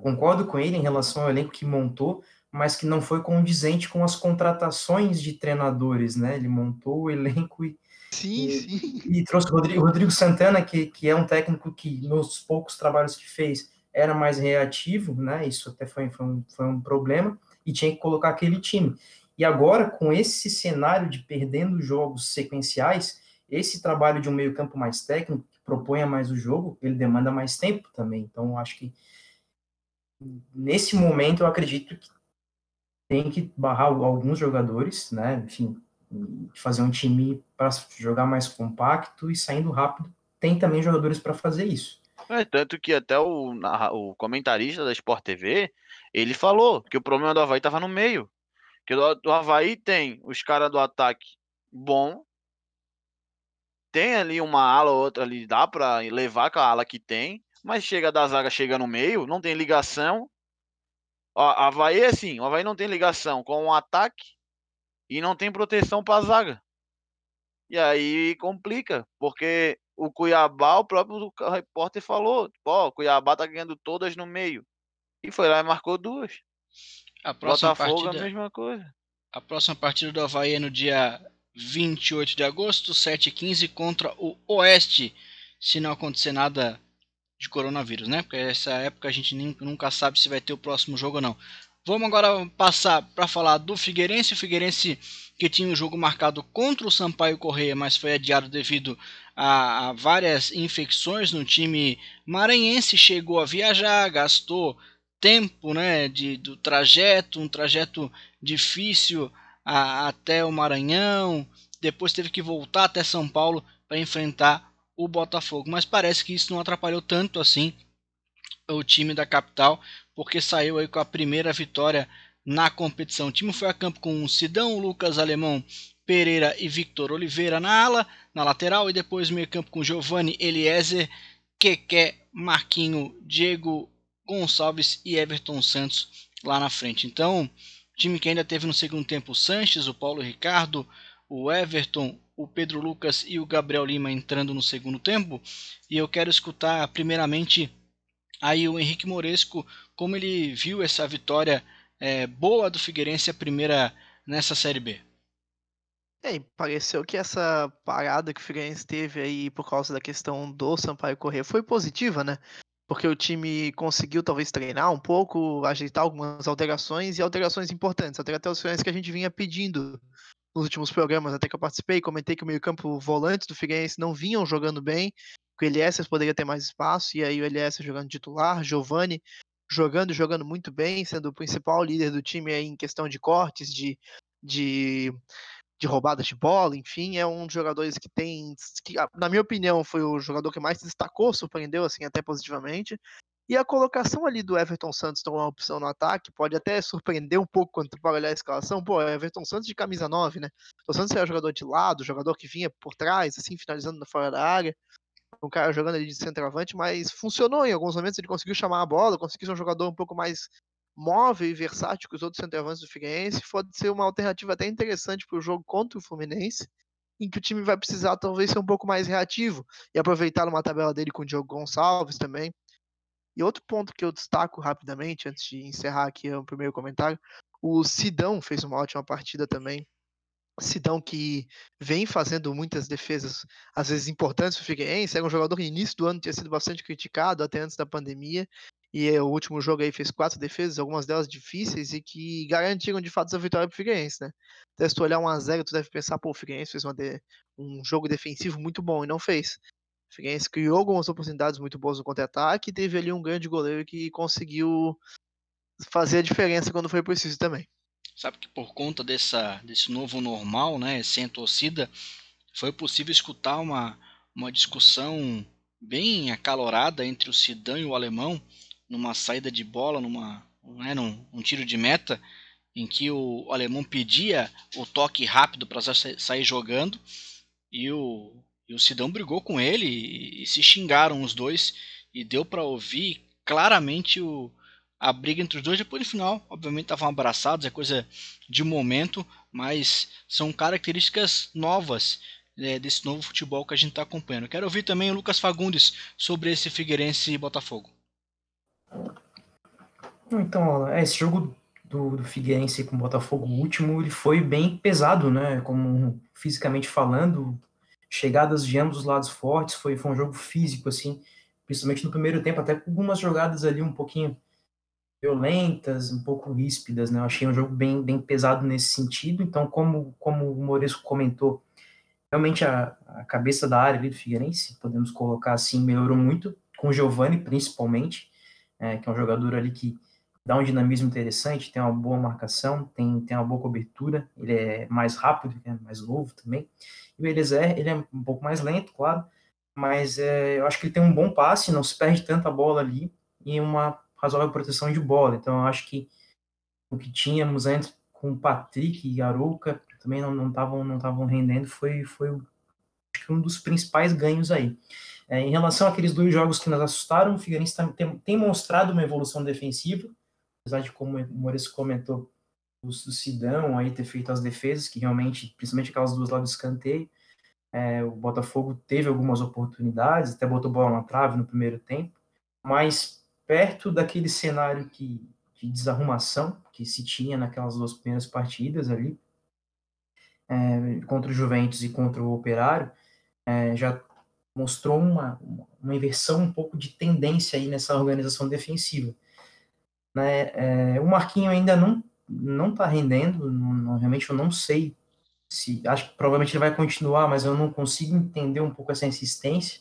Concordo com ele em relação ao elenco que montou, mas que não foi condizente com as contratações de treinadores, né? Ele montou o elenco e, sim, e, sim. e trouxe o Rodrigo, Rodrigo Santana, que, que é um técnico que, nos poucos trabalhos que fez, era mais reativo, né? Isso até foi, foi, um, foi um problema, e tinha que colocar aquele time. E agora, com esse cenário de perdendo jogos sequenciais, esse trabalho de um meio-campo mais técnico, que proponha mais o jogo, ele demanda mais tempo também. Então, acho que nesse momento eu acredito que tem que barrar alguns jogadores, né? Enfim, fazer um time para jogar mais compacto e saindo rápido. Tem também jogadores para fazer isso. É, tanto que até o, o comentarista da Sport TV, ele falou que o problema do Havaí estava no meio. Que do, do Havaí tem os caras do ataque bom, tem ali uma ala ou outra ali, dá para levar com a ala que tem, mas chega da zaga, chega no meio, não tem ligação. O Havaí é assim, o Havaí não tem ligação com o ataque e não tem proteção para a zaga. E aí complica, porque o Cuiabá, o próprio repórter falou, ó, o Cuiabá tá ganhando todas no meio. E foi lá e marcou duas. A próxima Botafogo partida, a mesma coisa. A próxima partida do Havaí é no dia 28 de agosto, 7h15 contra o Oeste. Se não acontecer nada de coronavírus, né? Porque essa época a gente nem, nunca sabe se vai ter o próximo jogo ou não. Vamos agora passar para falar do Figueirense. O Figueirense que tinha um jogo marcado contra o Sampaio Correia, mas foi adiado devido a, a, várias infecções no time maranhense. Chegou a viajar, gastou tempo né, de, do trajeto, um trajeto difícil a, até o Maranhão. Depois teve que voltar até São Paulo para enfrentar o Botafogo. Mas parece que isso não atrapalhou tanto assim o time da capital, porque saiu aí com a primeira vitória na competição. O time foi a campo com Sidão, Lucas Alemão, Pereira e Victor Oliveira na ala, na lateral, e depois meio campo com Giovanni, Eliezer, Keké, Marquinho, Diego Gonçalves e Everton Santos lá na frente. Então, time que ainda teve no segundo tempo o Sanches, o Paulo Ricardo, o Everton, o Pedro Lucas e o Gabriel Lima entrando no segundo tempo. E eu quero escutar primeiramente aí o Henrique Moresco como ele viu essa vitória é, boa do Figueirense, a primeira nessa Série B. É, pareceu que essa parada que o Figueirense teve aí por causa da questão do Sampaio Correr foi positiva, né? Porque o time conseguiu talvez treinar um pouco, ajeitar algumas alterações e alterações importantes, alterações que a gente vinha pedindo nos últimos programas, até que eu participei, comentei que o meio-campo volantes do Figueirense não vinham jogando bem, que o Elias poderia ter mais espaço, e aí o Elias jogando titular, Giovani jogando jogando muito bem, sendo o principal líder do time em questão de cortes, de, de de roubadas de bola, enfim, é um dos jogadores que tem, que, ah, na minha opinião, foi o jogador que mais se destacou, surpreendeu assim até positivamente. E a colocação ali do Everton Santos como uma opção no ataque pode até surpreender um pouco quando tu olhar a escalação. Pô, é Everton Santos de camisa 9, né? O Santos era jogador de lado, jogador que vinha por trás, assim, finalizando fora da área. Um cara jogando ali de centroavante, mas funcionou em alguns momentos, ele conseguiu chamar a bola, conseguiu ser um jogador um pouco mais móvel e versátil que os outros centroavantes do Figueirense, pode ser uma alternativa até interessante para o jogo contra o Fluminense, em que o time vai precisar talvez ser um pouco mais reativo e aproveitar uma tabela dele com o Diogo Gonçalves também. E outro ponto que eu destaco rapidamente, antes de encerrar aqui o primeiro comentário, o Sidão fez uma ótima partida também. Sidão que vem fazendo muitas defesas, às vezes importantes para o Figueirense, era um jogador que no início do ano tinha sido bastante criticado, até antes da pandemia, e o último jogo aí fez quatro defesas, algumas delas difíceis e que garantiram de fato essa vitória pro Figueirense, né? Até se tu olhar 1x0, tu deve pensar, pô, o Figueirense fez de... um jogo defensivo muito bom e não fez. O Figueirense criou algumas oportunidades muito boas no contra-ataque e teve ali um grande goleiro que conseguiu fazer a diferença quando foi preciso também. Sabe que por conta dessa, desse novo normal, né, sem torcida, foi possível escutar uma, uma discussão bem acalorada entre o Sidão e o Alemão, numa saída de bola, numa, né, num, um tiro de meta, em que o, alemão pedia o toque rápido para sair jogando e o, e o Sidão brigou com ele e, e se xingaram os dois e deu para ouvir claramente o, a briga entre os dois. Depois no final, obviamente estavam abraçados, é coisa de momento, mas são características novas é, desse novo futebol que a gente está acompanhando. Quero ouvir também o Lucas Fagundes sobre esse Figueirense e Botafogo. Então, esse jogo do, do Figueirense com o Botafogo o último, ele foi bem pesado, né? Como fisicamente falando, chegadas de ambos os lados fortes, foi, foi um jogo físico, assim, principalmente no primeiro tempo, até com algumas jogadas ali um pouquinho violentas, um pouco ríspidas, né? Eu achei um jogo bem, bem pesado nesse sentido. Então, como, como o Moresco comentou, realmente a, a cabeça da área ali do Figueirense, podemos colocar assim, melhorou muito, com o Giovani principalmente é, que é um jogador ali que dá um dinamismo interessante, tem uma boa marcação, tem, tem uma boa cobertura, ele é mais rápido, é mais novo também. E o Eliezer, ele é um pouco mais lento, claro, mas é, eu acho que ele tem um bom passe, não se perde tanta bola ali e uma razoável proteção de bola. Então eu acho que o que tínhamos antes com o Patrick e Arouca também não estavam não não rendendo, foi, foi um dos principais ganhos aí. É, em relação àqueles dois jogos que nos assustaram, o Figueirense tem, tem, mostrado uma evolução defensiva, apesar de, como o Maurício comentou, o, o Sidão aí ter feito as defesas, que realmente, principalmente aquelas duas lá do escanteio, é, o Botafogo teve algumas oportunidades, até botou bola na trave no primeiro tempo, mas perto daquele cenário que, de desarrumação que se tinha naquelas duas primeiras partidas ali, é, contra o Juventus e contra o Operário, é, já mostrou uma, uma inversão um pouco de tendência aí nessa organização defensiva. Né? É, o Marquinho ainda não não está rendendo, não, não, realmente eu não sei se acho que provavelmente ele vai continuar, mas eu não consigo entender um pouco essa insistência,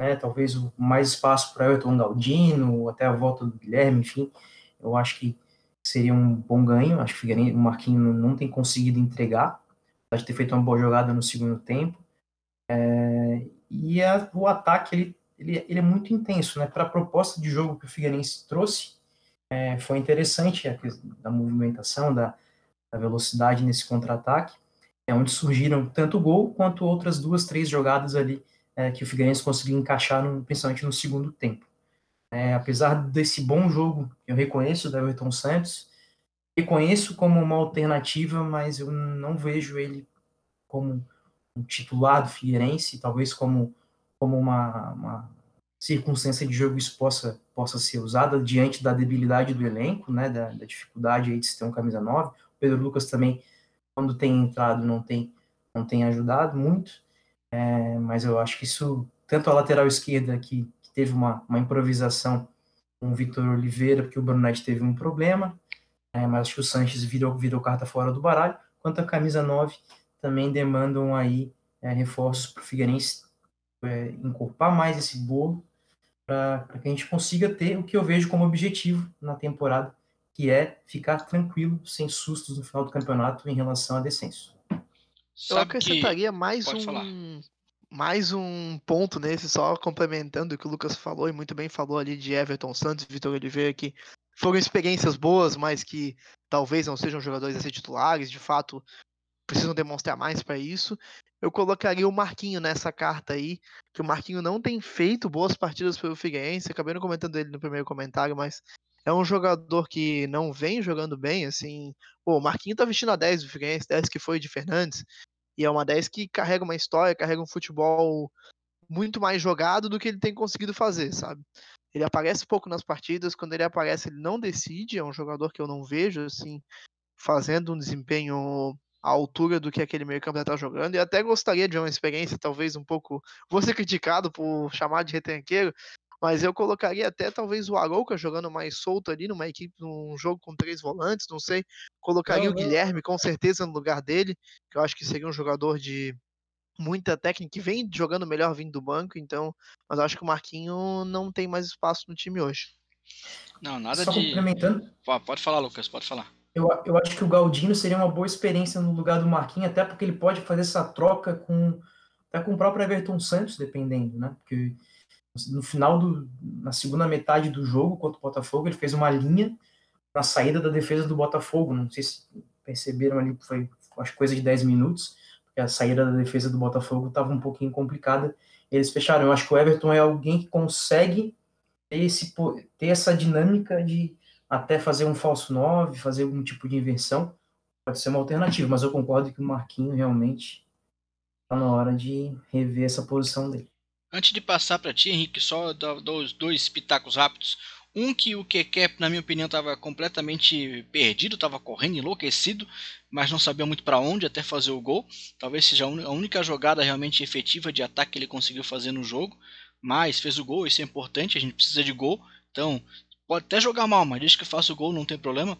né? Talvez mais espaço para Everton Galdino, até a volta do Guilherme, enfim, eu acho que seria um bom ganho. Acho que o Marquinhos não tem conseguido entregar, pode ter feito uma boa jogada no segundo tempo. É, e a, o ataque ele, ele, ele, é muito intenso, né? Para a proposta de jogo que o Figueirense trouxe, é, foi interessante a da movimentação, da, da velocidade nesse contra-ataque, é onde surgiram tanto o gol quanto outras duas, três jogadas ali é, que o Figueirense conseguiu encaixar, no, principalmente no segundo tempo. É, apesar desse bom jogo, eu reconheço da Everton Santos, reconheço como uma alternativa, mas eu não vejo ele como um titular do Figueirense, talvez como, como uma, uma circunstância de jogo isso possa, possa ser usada diante da debilidade do elenco, né, da, da dificuldade de se ter um camisa 9. O Pedro Lucas também, quando tem entrado, não tem, não tem ajudado muito, é, mas eu acho que isso, tanto a lateral esquerda, que, que teve uma, uma improvisação com o Vitor Oliveira, porque o Brunetti teve um problema, é, mas acho que o Sanches virou, virou carta fora do baralho, quanto a camisa 9 também demandam aí é, reforços para o Figueirense é, encorpar mais esse bolo para que a gente consiga ter o que eu vejo como objetivo na temporada, que é ficar tranquilo, sem sustos no final do campeonato em relação a descenso. Eu acrescentaria mais um, falar. mais um ponto nesse, só complementando o que o Lucas falou, e muito bem falou ali de Everton Santos e Vitor Oliveira, que foram experiências boas, mas que talvez não sejam jogadores a ser titulares, de fato precisam demonstrar mais para isso eu colocaria o Marquinho nessa carta aí, que o Marquinho não tem feito boas partidas pelo Figueirense, acabei não comentando ele no primeiro comentário, mas é um jogador que não vem jogando bem, assim, pô, o Marquinho tá vestindo a 10 do Figueirense, 10 que foi de Fernandes, e é uma 10 que carrega uma história, carrega um futebol muito mais jogado do que ele tem conseguido fazer, sabe? Ele aparece pouco nas partidas, quando ele aparece ele não decide, é um jogador que eu não vejo, assim, fazendo um desempenho à altura do que aquele meio campo está jogando, e até gostaria de uma experiência, talvez um pouco. Vou ser criticado por chamar de retranqueiro, mas eu colocaria até talvez o Arouca jogando mais solto ali numa equipe, num jogo com três volantes, não sei. Colocaria não, o Guilherme com certeza no lugar dele, que eu acho que seria um jogador de muita técnica, que vem jogando melhor vindo do banco, então, mas eu acho que o Marquinho não tem mais espaço no time hoje. Não, nada Só de. Complementando. Pode falar, Lucas, pode falar. Eu, eu acho que o Galdino seria uma boa experiência no lugar do Marquinhos, até porque ele pode fazer essa troca com até com o próprio Everton Santos, dependendo, né? Porque no final do na segunda metade do jogo contra o Botafogo, ele fez uma linha na saída da defesa do Botafogo, não sei se perceberam ali, foi acho coisa de 10 minutos, porque a saída da defesa do Botafogo estava um pouquinho complicada. Eles fecharam. Eu acho que o Everton é alguém que consegue ter, esse, ter essa dinâmica de até fazer um falso 9, fazer algum tipo de inversão, pode ser uma alternativa, mas eu concordo que o Marquinho realmente está na hora de rever essa posição dele. Antes de passar para ti, Henrique, só dois, dois pitacos rápidos. Um que o Keke, na minha opinião, estava completamente perdido, estava correndo enlouquecido, mas não sabia muito para onde até fazer o gol. Talvez seja a única jogada realmente efetiva de ataque que ele conseguiu fazer no jogo. Mas fez o gol, isso é importante, a gente precisa de gol. Então, Pode até jogar mal, mas desde que faça o gol não tem problema.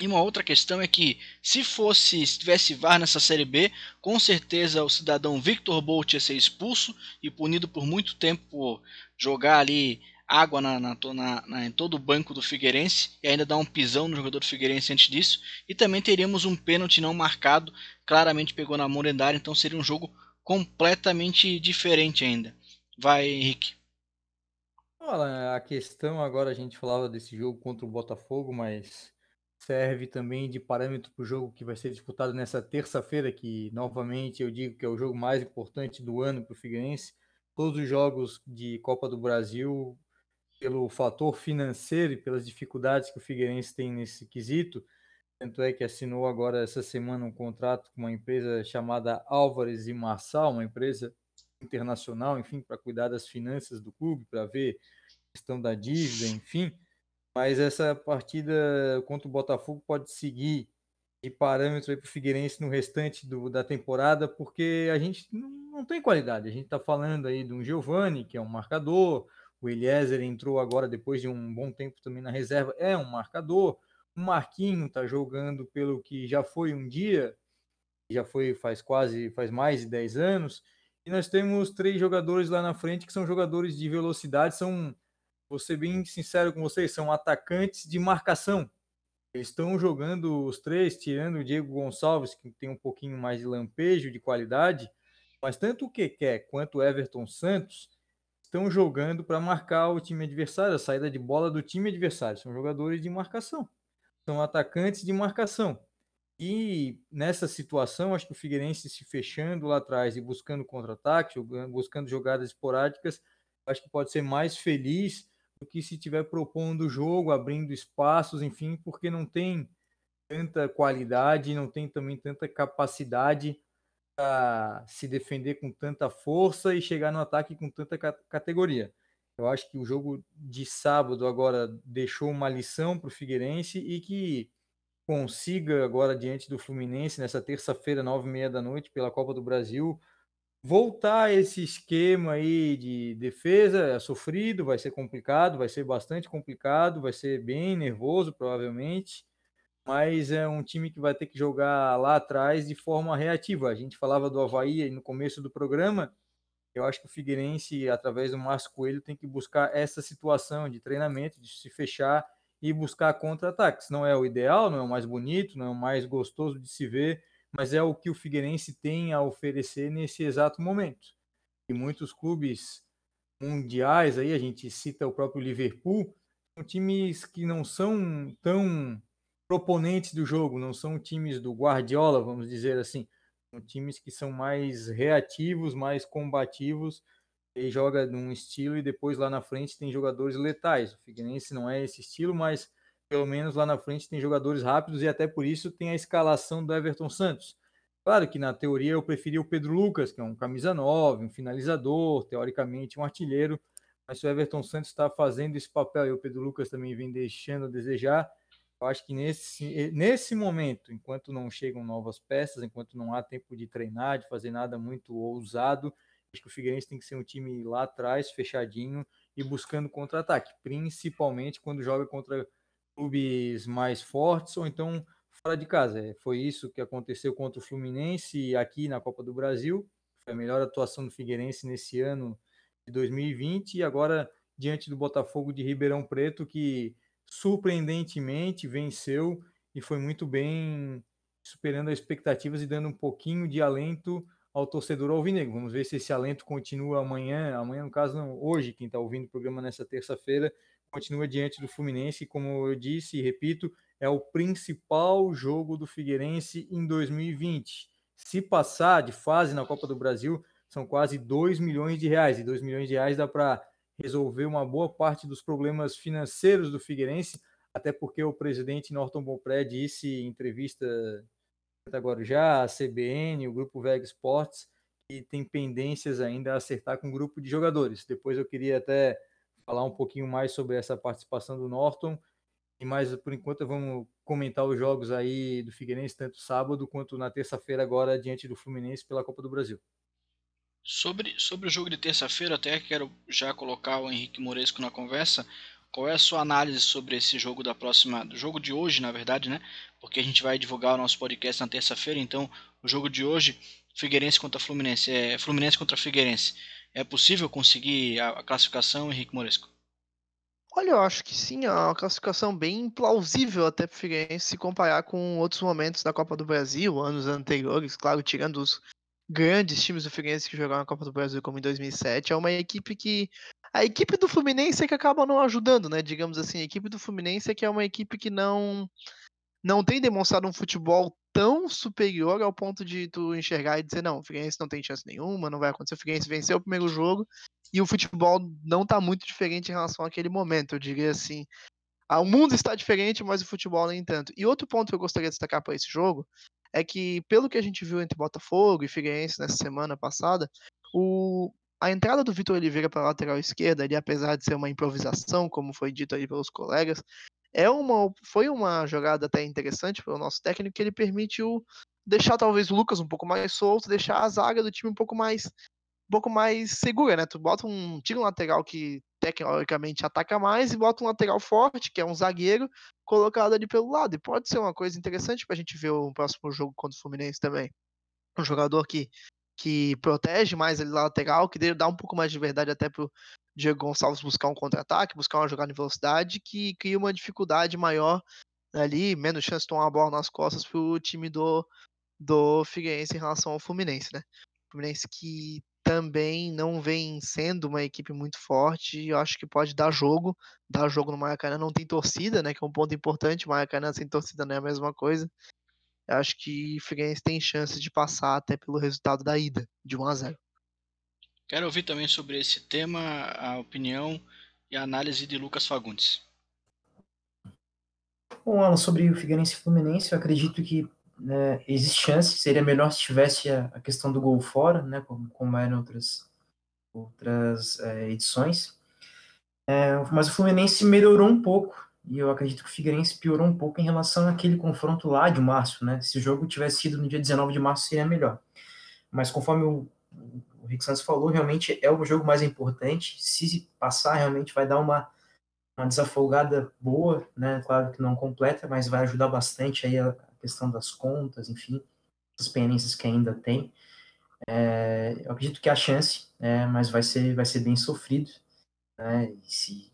E uma outra questão é que se fosse, se tivesse VAR nessa série B, com certeza o cidadão Victor Bolt ia ser expulso e punido por muito tempo por jogar ali água na, na, na, em todo o banco do Figueirense e ainda dar um pisão no jogador do Figueirense antes disso. E também teríamos um pênalti não marcado, claramente pegou na Morendária, então seria um jogo completamente diferente ainda. Vai, Henrique. Olha, a questão agora a gente falava desse jogo contra o Botafogo, mas serve também de parâmetro para o jogo que vai ser disputado nessa terça-feira, que novamente eu digo que é o jogo mais importante do ano para o Figueirense. Todos os jogos de Copa do Brasil, pelo fator financeiro e pelas dificuldades que o Figueirense tem nesse quesito, tanto é que assinou agora essa semana um contrato com uma empresa chamada Álvares e Marçal, uma empresa internacional, enfim, para cuidar das finanças do clube, para ver questão da dívida, enfim. Mas essa partida contra o Botafogo pode seguir de parâmetro para o Figueirense no restante do, da temporada, porque a gente não não tem qualidade. A gente está falando aí de um Giovani, que é um marcador, o Eliezer entrou agora depois de um bom tempo também na reserva, é um marcador. O Marquinho está jogando pelo que já foi um dia, já foi faz quase, faz mais de 10 anos. E nós temos três jogadores lá na frente que são jogadores de velocidade, são, vou ser bem sincero com vocês, são atacantes de marcação. Eles estão jogando os três, tirando o Diego Gonçalves, que tem um pouquinho mais de lampejo, de qualidade, mas tanto o Keké quanto o Everton Santos estão jogando para marcar o time adversário, a saída de bola do time adversário. São jogadores de marcação, são atacantes de marcação. E nessa situação, acho que o Figueirense se fechando lá atrás e buscando contra-ataque, buscando jogadas esporádicas, acho que pode ser mais feliz que se estiver propondo o jogo, abrindo espaços, enfim, porque não tem tanta qualidade, não tem também tanta capacidade para se defender com tanta força e chegar no ataque com tanta categoria. Eu acho que o jogo de sábado agora deixou uma lição para o Figueirense e que consiga agora diante do Fluminense nessa terça-feira, nove e meia da noite, pela Copa do Brasil, voltar esse esquema aí de defesa é sofrido, vai ser complicado, vai ser bastante complicado, vai ser bem nervoso provavelmente, mas é um time que vai ter que jogar lá atrás de forma reativa. A gente falava do Havaí no começo do programa, eu acho que o Figueirense, através do Márcio Coelho, tem que buscar essa situação de treinamento, de se fechar e buscar contra-ataques. Não é o ideal, não é o mais bonito, não é o mais gostoso de se ver, mas é o que o Figueirense tem a oferecer nesse exato momento. E muitos clubes mundiais, aí a gente cita o próprio Liverpool, são times que não são tão proponentes do jogo, não são times do Guardiola, vamos dizer assim, são times que são mais reativos, mais combativos, e joga num estilo e depois lá na frente tem jogadores letais. O Figueirense não é esse estilo, mas pelo menos lá na frente tem jogadores rápidos e até por isso tem a escalação do Everton Santos. Claro que na teoria eu preferi o Pedro Lucas, que é um camisa 9, um finalizador, teoricamente um artilheiro, mas se o Everton Santos está fazendo esse papel e o Pedro Lucas também vem deixando a desejar, eu acho que nesse, nesse momento, enquanto não chegam novas peças, enquanto não há tempo de treinar, de fazer nada muito ousado, acho que o Figueirense tem que ser um time lá atrás, fechadinho e buscando contra-ataque, principalmente quando joga contra clubes mais fortes ou então fora de casa. É, foi isso que aconteceu contra o Fluminense aqui na Copa do Brasil. Foi a melhor atuação do Figueirense nesse ano de 2020 e agora diante do Botafogo de Ribeirão Preto que surpreendentemente venceu e foi muito bem superando as expectativas e dando um pouquinho de alento ao torcedor alvinegro. Vamos ver se esse alento continua amanhã, amanhã no caso não, hoje, quem está ouvindo o programa nessa terça-feira, continua diante do Fluminense, como eu disse e repito, é o principal jogo do Figueirense em 2020. Se passar de fase na Copa do Brasil, são quase 2 milhões de reais, e 2 milhões de reais dá para resolver uma boa parte dos problemas financeiros do Figueirense, até porque o presidente Norton Bonpré disse em entrevista agora já a CBN, o grupo Veg Sports, que tem pendências ainda a acertar com o grupo de jogadores. Depois eu queria até falar um pouquinho mais sobre essa participação do Norton. E mais por enquanto vamos comentar os jogos aí do Figueirense tanto sábado quanto na terça-feira agora diante do Fluminense pela Copa do Brasil. Sobre, sobre o jogo de terça-feira, até quero já colocar o Henrique Moresco na conversa. Qual é a sua análise sobre esse jogo da próxima, do jogo de hoje, na verdade, né? Porque a gente vai divulgar o nosso podcast na terça-feira, então o jogo de hoje, Figueirense contra Fluminense, é Fluminense contra Figueirense. É possível conseguir a, a classificação, Henrique Moresco? Olha, eu acho que sim, é uma classificação bem plausível até para o Figueirense se comparar com outros momentos da Copa do Brasil, anos anteriores, claro, tirando os grandes times do Figueirense que jogaram na Copa do Brasil, como em 2007, é uma equipe que a equipe do Fluminense é que acaba não ajudando, né? Digamos assim, a equipe do Fluminense é que é uma equipe que não não tem demonstrado um futebol tão superior ao ponto de tu enxergar e dizer, não, o Figueirense não tem chance nenhuma, não vai acontecer. O Figueirense venceu o primeiro jogo e o futebol não está muito diferente em relação àquele momento, eu diria assim. Ah, o mundo está diferente, mas o futebol nem tanto. E outro ponto que eu gostaria de destacar para esse jogo é que, pelo que a gente viu entre Botafogo e Figueirense nessa semana passada, o, a entrada do Vitor Oliveira para a lateral esquerda, ali, apesar de ser uma improvisação, como foi dito aí pelos colegas, é uma, foi uma jogada até interessante para o nosso técnico, que ele permite o deixar talvez o Lucas um pouco mais solto, deixar a zaga do time um pouco mais um pouco mais segura, né? Tu bota um tira um lateral que tecnicamente ataca mais e bota um lateral forte, que é um zagueiro, colocado ali pelo lado. E pode ser uma coisa interessante para a gente ver o próximo jogo contra o Fluminense também. Um jogador que, que protege mais ali lateral, que dá um pouco mais de verdade até pro Diego Gonçalves buscar um contra-ataque, buscar uma jogada em velocidade, que cria uma dificuldade maior ali, menos chance de tomar a bola nas costas pro time do, do Figueirense em relação ao Fluminense, né? Fluminense que também não vem sendo uma equipe muito forte. Eu acho que pode dar jogo, dar jogo no Maracanã. Não tem torcida, né? Que é um ponto importante. Maracanã sem torcida não é a mesma coisa. Eu acho que o Figueirense tem chance de passar até pelo resultado da ida, de 1 a 0. Quero ouvir também sobre esse tema a opinião e a análise de Lucas Fagundes. Bom, Alan, sobre o Figueirense e Fluminense, eu acredito que né, existe chance, seria melhor se tivesse a, a questão do gol fora, né, como, como era em outras, outras é, edições. É, mas o Fluminense melhorou um pouco, e eu acredito que o Figueirense piorou um pouco em relação àquele confronto lá de março, né? Se o jogo tivesse sido no dia 19 de março, seria melhor. Mas conforme o, o Rick Santos falou, realmente é o jogo mais importante. Se passar, realmente vai dar uma, uma desafogada boa, né? Claro que não completa, mas vai ajudar bastante aí a, questão das contas, enfim, as pendências que ainda tem. É, eu acredito que há chance, é, mas vai ser, vai ser bem sofrido. Né? E se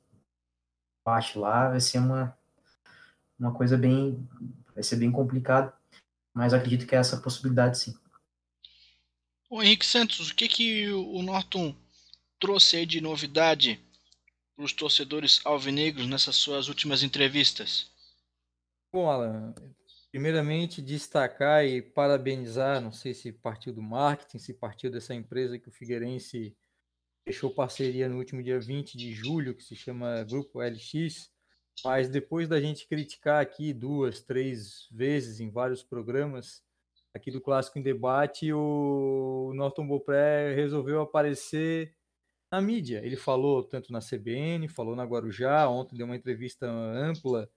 bate lá, vai ser uma, uma coisa bem. vai ser bem complicado. Mas acredito que é essa possibilidade sim. Henrique Santos, o que, que o Norton trouxe aí de novidade para os torcedores alvinegros nessas suas últimas entrevistas? Bom, Alan, Primeiramente, destacar e parabenizar, não sei se partiu do marketing, se partiu dessa empresa que o Figueirense fechou parceria no último dia 20 de julho, que se chama Grupo LX, mas depois da gente criticar aqui duas, três vezes em vários programas aqui do Clássico em Debate, o Norton Bopré resolveu aparecer na mídia. Ele falou tanto na CBN, falou na Guarujá, ontem deu uma entrevista ampla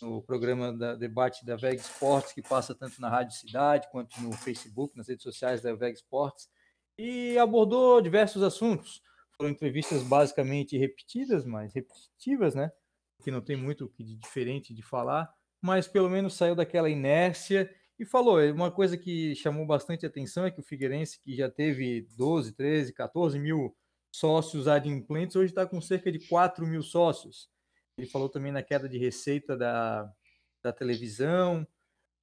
no programa da debate da VEG Sports, que passa tanto na Rádio Cidade quanto no Facebook, nas redes sociais da VEG Sports, e abordou diversos assuntos. Foram entrevistas basicamente repetidas, mas repetitivas, né? Que não tem muito de diferente de falar, mas pelo menos saiu daquela inércia e falou. Uma coisa que chamou bastante atenção é que o Figueirense, que já teve 12, 13, 14 mil sócios adimplentes, hoje está com cerca de 4 mil sócios. Ele falou também na queda de receita da, da televisão,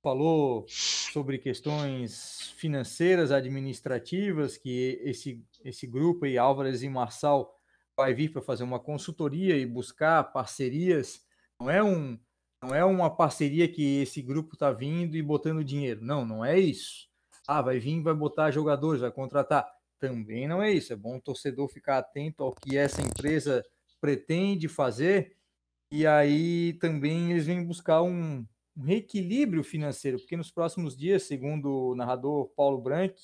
falou sobre questões financeiras, administrativas, que esse, esse grupo aí, Álvares e Marçal, vai vir para fazer uma consultoria e buscar parcerias. Não é, um, não é uma parceria que esse grupo está vindo e botando dinheiro. Não, não é isso. Ah, vai vir, vai botar jogadores, vai contratar. Também não é isso. É bom o torcedor ficar atento ao que essa empresa pretende fazer e aí também eles vêm buscar um, um reequilíbrio financeiro, porque nos próximos dias, segundo o narrador Paulo Branco,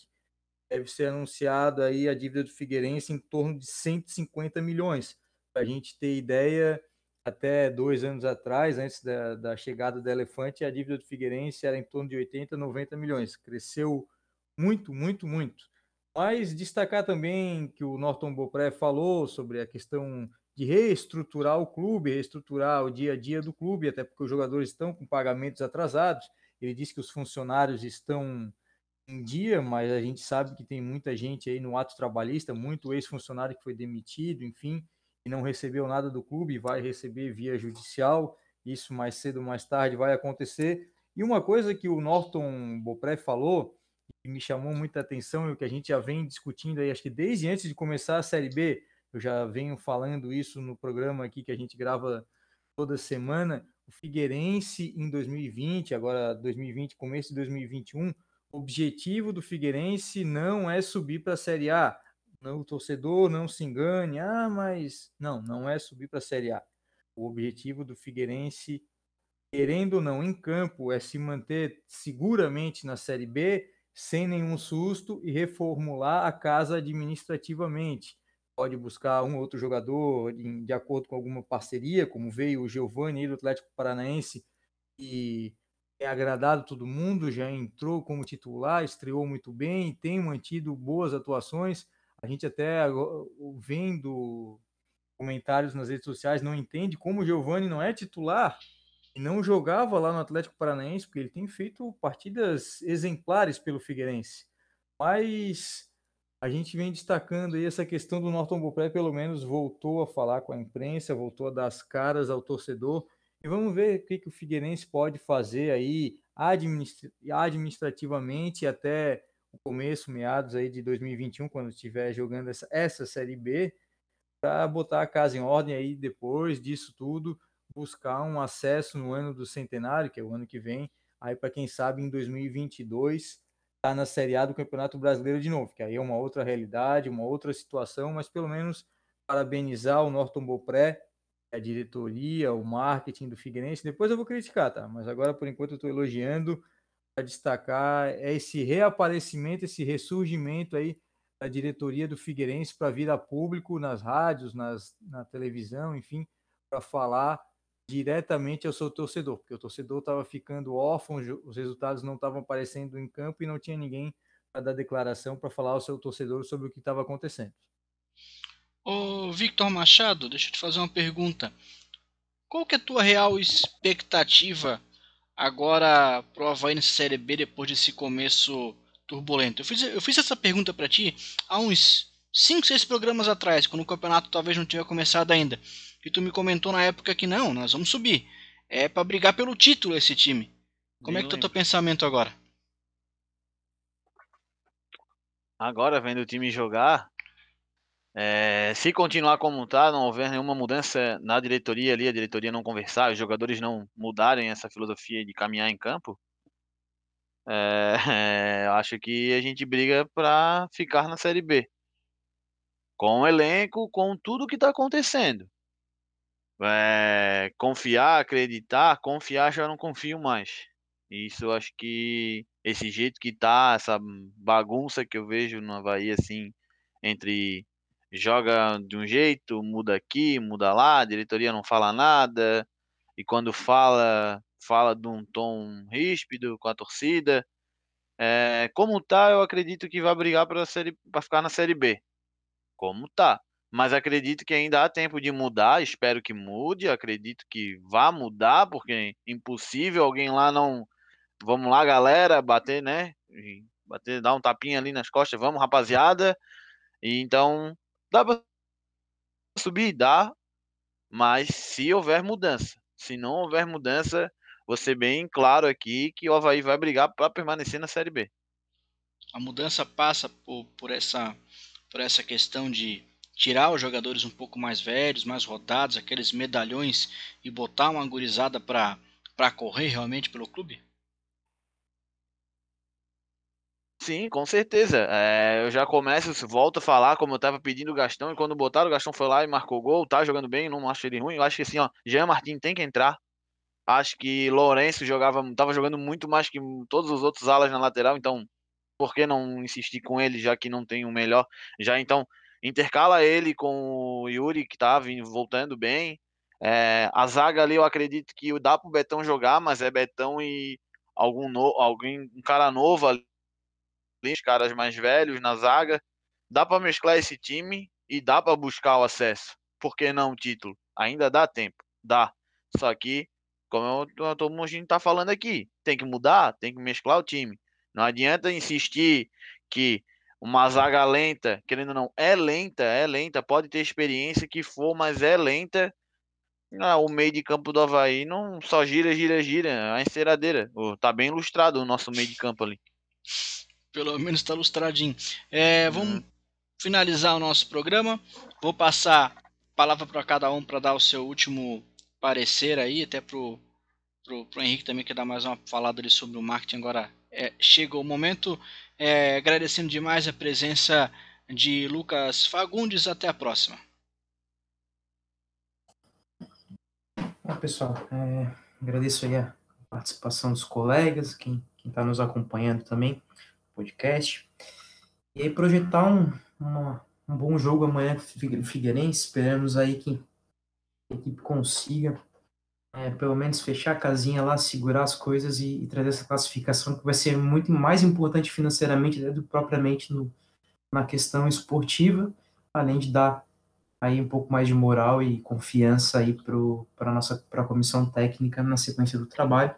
deve ser anunciada aí a dívida do Figueirense em torno de 150 milhões. Para a gente ter ideia, até dois anos atrás, antes da, da, chegada do Elefante, a dívida do Figueirense era em torno de 80, 90 milhões. Cresceu muito, muito, muito. Mas destacar também que o Norton Bopré falou sobre a questão de reestruturar o clube, reestruturar o dia a dia do clube, até porque os jogadores estão com pagamentos atrasados. Ele disse que os funcionários estão em dia, mas a gente sabe que tem muita gente aí no ato trabalhista, muito ex-funcionário que foi demitido, enfim, e não recebeu nada do clube, vai receber via judicial. Isso mais cedo ou mais tarde vai acontecer. E uma coisa que o Norton Bopré falou, que me chamou muita atenção e o que a gente já vem discutindo aí, acho que desde antes de começar a Série B, eu já venho falando isso no programa aqui que a gente grava toda semana. O Figueirense em 2020, agora 2020, começo de 2021, o objetivo do Figueirense não é subir para a Série A. O torcedor não se engane, ah, mas não, não é subir para a Série A. O objetivo do Figueirense, querendo ou não, em campo, é se manter seguramente na Série B, sem nenhum susto e reformular a casa administrativamente pode buscar um outro jogador de acordo com alguma parceria, como veio o Giovani do Atlético Paranaense, e tem agradado todo mundo, já entrou como titular, estreou muito bem, tem mantido boas atuações. A gente até vendo comentários nas redes sociais não entende como o Giovani não é titular e não jogava lá no Atlético Paranaense, porque ele tem feito partidas exemplares pelo Figueirense. Mas a gente vem destacando aí essa questão do Norton Bopré, pelo menos voltou a falar com a imprensa, voltou a dar as caras ao torcedor. E vamos ver o que, que o Figueirense pode fazer aí administrativamente até começo, meados aí de 2021, quando estiver jogando essa, essa Série B, para botar a casa em ordem aí depois disso tudo, buscar um acesso no ano do centenário, que é o ano que vem, aí para quem sabe em 2022 tá na Série A do Campeonato Brasileiro de novo, que aí é uma outra realidade, uma outra situação, mas pelo menos parabenizar o Norton Bopré, a diretoria, o marketing do Figueirense. Depois eu vou criticar, tá? Mas agora por enquanto eu estou elogiando destacar esse reaparecimento, esse ressurgimento aí da diretoria do Figueirense para vir a público nas rádios, nas, na televisão, enfim, para falar diretamente ao seu torcedor, porque o torcedor estava ficando órfão, os resultados não estavam aparecendo em campo e não tinha ninguém para dar declaração para falar ao seu torcedor sobre o que estava acontecendo. Ô Victor Machado, deixa eu te fazer uma pergunta. Qual que é a tua real expectativa agora pro Havaí na Série B depois desse começo turbulento? Eu fiz, eu fiz essa pergunta para ti há uns 5, 6 programas atrás, quando o campeonato talvez não tinha começado ainda. E tu me comentou na época que não, nós vamos subir. É para brigar pelo título esse time. Como Bem é que tá o teu pensamento agora? Agora, vendo o time jogar, é, se continuar como tá, não houver nenhuma mudança na diretoria ali, a diretoria não conversar, os jogadores não mudarem essa filosofia de caminhar em campo, é, é, acho que a gente briga para ficar na Série B. Com o elenco, com tudo que está acontecendo. É, confiar, acreditar, confiar já não confio mais. Isso acho que esse jeito que tá, essa bagunça que eu vejo no Havaí, assim, entre joga de um jeito, muda aqui, muda lá, a diretoria não fala nada, e quando fala, fala de um tom ríspido com a torcida. É, como tá, eu acredito que vai brigar para ficar na Série B. Como tá mas acredito que ainda há tempo de mudar, espero que mude, acredito que vá mudar, porque é impossível alguém lá não. Vamos lá, galera, bater, né? Bater, dar um tapinha ali nas costas, vamos, rapaziada. E então, dá pra subir? Dá, mas se houver mudança. Se não houver mudança, ser bem claro aqui que o Havaí vai brigar para permanecer na Série B. A mudança passa por, por, essa, por essa questão de tirar os jogadores um pouco mais velhos, mais rodados, aqueles medalhões e botar uma gurizada para correr realmente pelo clube? Sim, com certeza. É, eu já começo, volto a falar como eu estava pedindo o Gastão, e quando botaram o Gastão foi lá e marcou gol, tá jogando bem, não acho ele ruim. Eu acho que assim, ó, Jean Martin tem que entrar. Acho que Lourenço jogava, tava jogando muito mais que todos os outros alas na lateral, então por que não insistir com ele, já que não tem o melhor? Já então, intercala ele com o Yuri, que tá vindo, voltando bem. É, a zaga ali eu acredito que dá pro Betão jogar, mas é Betão e algum no, alguém, um cara novo ali, os caras mais velhos na zaga. Dá para mesclar esse time e dá para buscar o acesso. Por que não o título? Ainda dá tempo, dá. Só que, como eu, todo mundo está falando aqui, tem que mudar, tem que mesclar o time. Não adianta insistir que uma zaga lenta, querendo ou não, é lenta, é lenta, pode ter experiência que for, mas é lenta. Ah, o meio de campo do Havaí não só gira, gira, gira, a enceradeira. Oh, tá bem ilustrado o nosso meio de campo ali. Pelo menos tá ilustradinho. É, vamos uhum. finalizar o nosso programa. Vou passar a palavra para cada um para dar o seu último parecer aí, até pro, pro, pro Henrique também que dar mais uma falada ali sobre o marketing agora. É, chegou o momento. É, agradecendo demais a presença de Lucas Fagundes. Até a próxima. Bom, pessoal, é, agradeço aí a participação dos colegas, quem está nos acompanhando também podcast. E aí projetar um, uma, um bom jogo amanhã com o Figueirense. Esperamos aí que a equipe consiga é, pelo menos fechar a casinha lá, segurar as coisas e, e, trazer essa classificação que vai ser muito mais importante financeiramente né, do que propriamente no, na questão esportiva, além de dar aí um pouco mais de moral e confiança aí para a nossa pra comissão técnica na sequência do trabalho.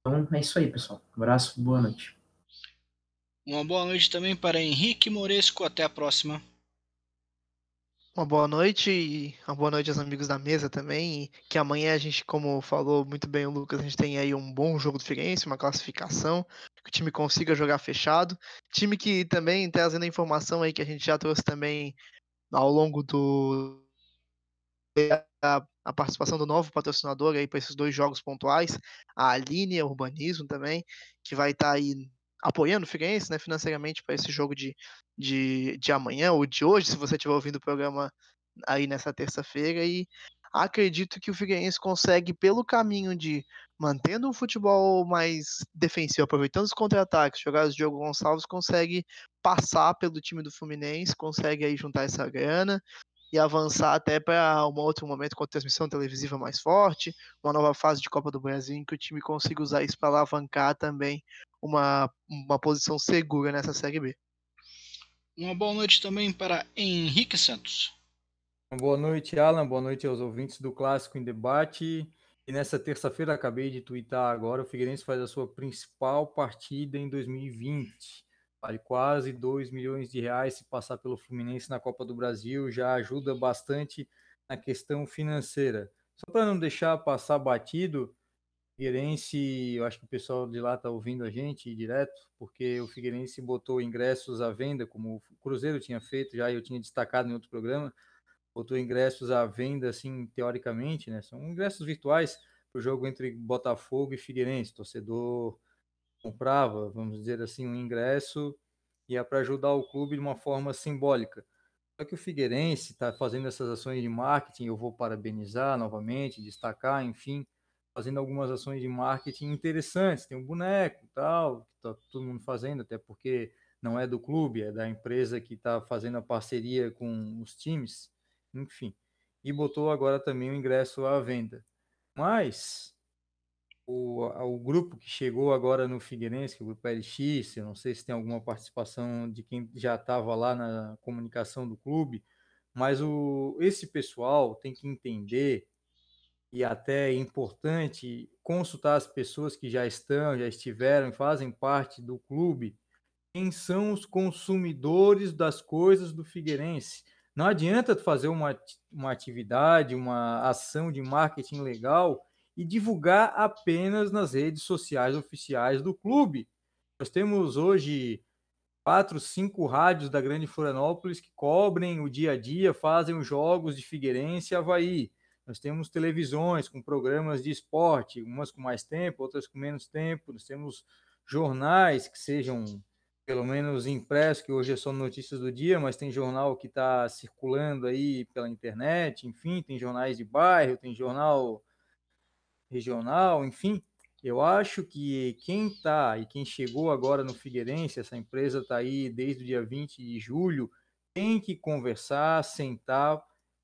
Então é isso aí, pessoal. Um abraço, boa noite. Uma boa noite também para Henrique Moresco. Até a próxima. Uma boa noite e uma boa noite aos amigos da mesa também. que amanhã a gente, como falou muito bem o Lucas, a gente tem aí um bom jogo do Figueirense, uma classificação, que o time consiga jogar fechado. Time que também trazendo a informação aí que a gente já trouxe também ao longo do a, a participação do novo patrocinador aí para esses dois jogos pontuais, a Aline Urbanismo também, que vai estar tá aí apoiando o Figueirense né, financeiramente para esse jogo de, de, de amanhã ou de hoje, se você estiver ouvindo o programa aí nessa terça-feira. E acredito que o Figueirense consegue, pelo caminho de mantendo um futebol mais defensivo, aproveitando os contra-ataques, jogar o Diogo Gonçalves, consegue passar pelo time do Fluminense, consegue aí juntar essa grana e avançar até para um outro momento com a transmissão televisiva mais forte, uma nova fase de Copa do Brasil em que o time consiga usar isso para alavancar também uma, uma posição segura nessa Série B. Uma boa noite também para Henrique Santos. Boa noite, Alan. Boa noite aos ouvintes do Clássico em Debate. E nessa terça-feira, acabei de twittar agora, o Figueirense faz a sua principal partida em 2020. Vale quase 2 milhões de reais se passar pelo Fluminense na Copa do Brasil, já ajuda bastante na questão financeira. Só para não deixar passar batido, Figueirense, eu acho que o pessoal de lá está ouvindo a gente direto, porque o Figueirense botou ingressos à venda, como o Cruzeiro tinha feito já, eu tinha destacado em outro programa, botou ingressos à venda, assim, teoricamente, né? São ingressos virtuais para o jogo entre Botafogo e Figueirense. torcedor comprava, vamos dizer assim, um ingresso e é para ajudar o clube de uma forma simbólica. Só que o Figueirense está fazendo essas ações de marketing, eu vou parabenizar novamente, destacar, enfim, fazendo algumas ações de marketing interessantes. Tem um boneco tal, que está todo mundo fazendo, até porque não é do clube, é da empresa que está fazendo a parceria com os times, enfim. E botou agora também o ingresso à venda. Mas o, o grupo que chegou agora no Figueirense, que é o grupo LX, eu não sei se tem alguma participação de quem já estava lá na comunicação do clube, mas o, esse pessoal tem que entender e até é importante consultar as pessoas que já estão, já estiveram fazem parte do clube, quem são os consumidores das coisas do Figueirense. Não adianta fazer uma, uma atividade, uma ação de marketing legal e divulgar apenas nas redes sociais oficiais do clube. Nós temos hoje quatro, cinco rádios da Grande Florianópolis que cobrem o dia a dia, fazem os jogos de Figueirense e Havaí. Nós temos televisões com programas de esporte, umas com mais tempo, outras com menos tempo. Nós temos jornais que sejam pelo menos impressos, que hoje é só notícias do dia, mas tem jornal que está circulando aí pela internet, enfim, tem jornais de bairro, tem jornal regional, enfim. Eu acho que quem está e quem chegou agora no Figueirense, essa empresa está aí desde o dia 20 de julho, tem que conversar, sentar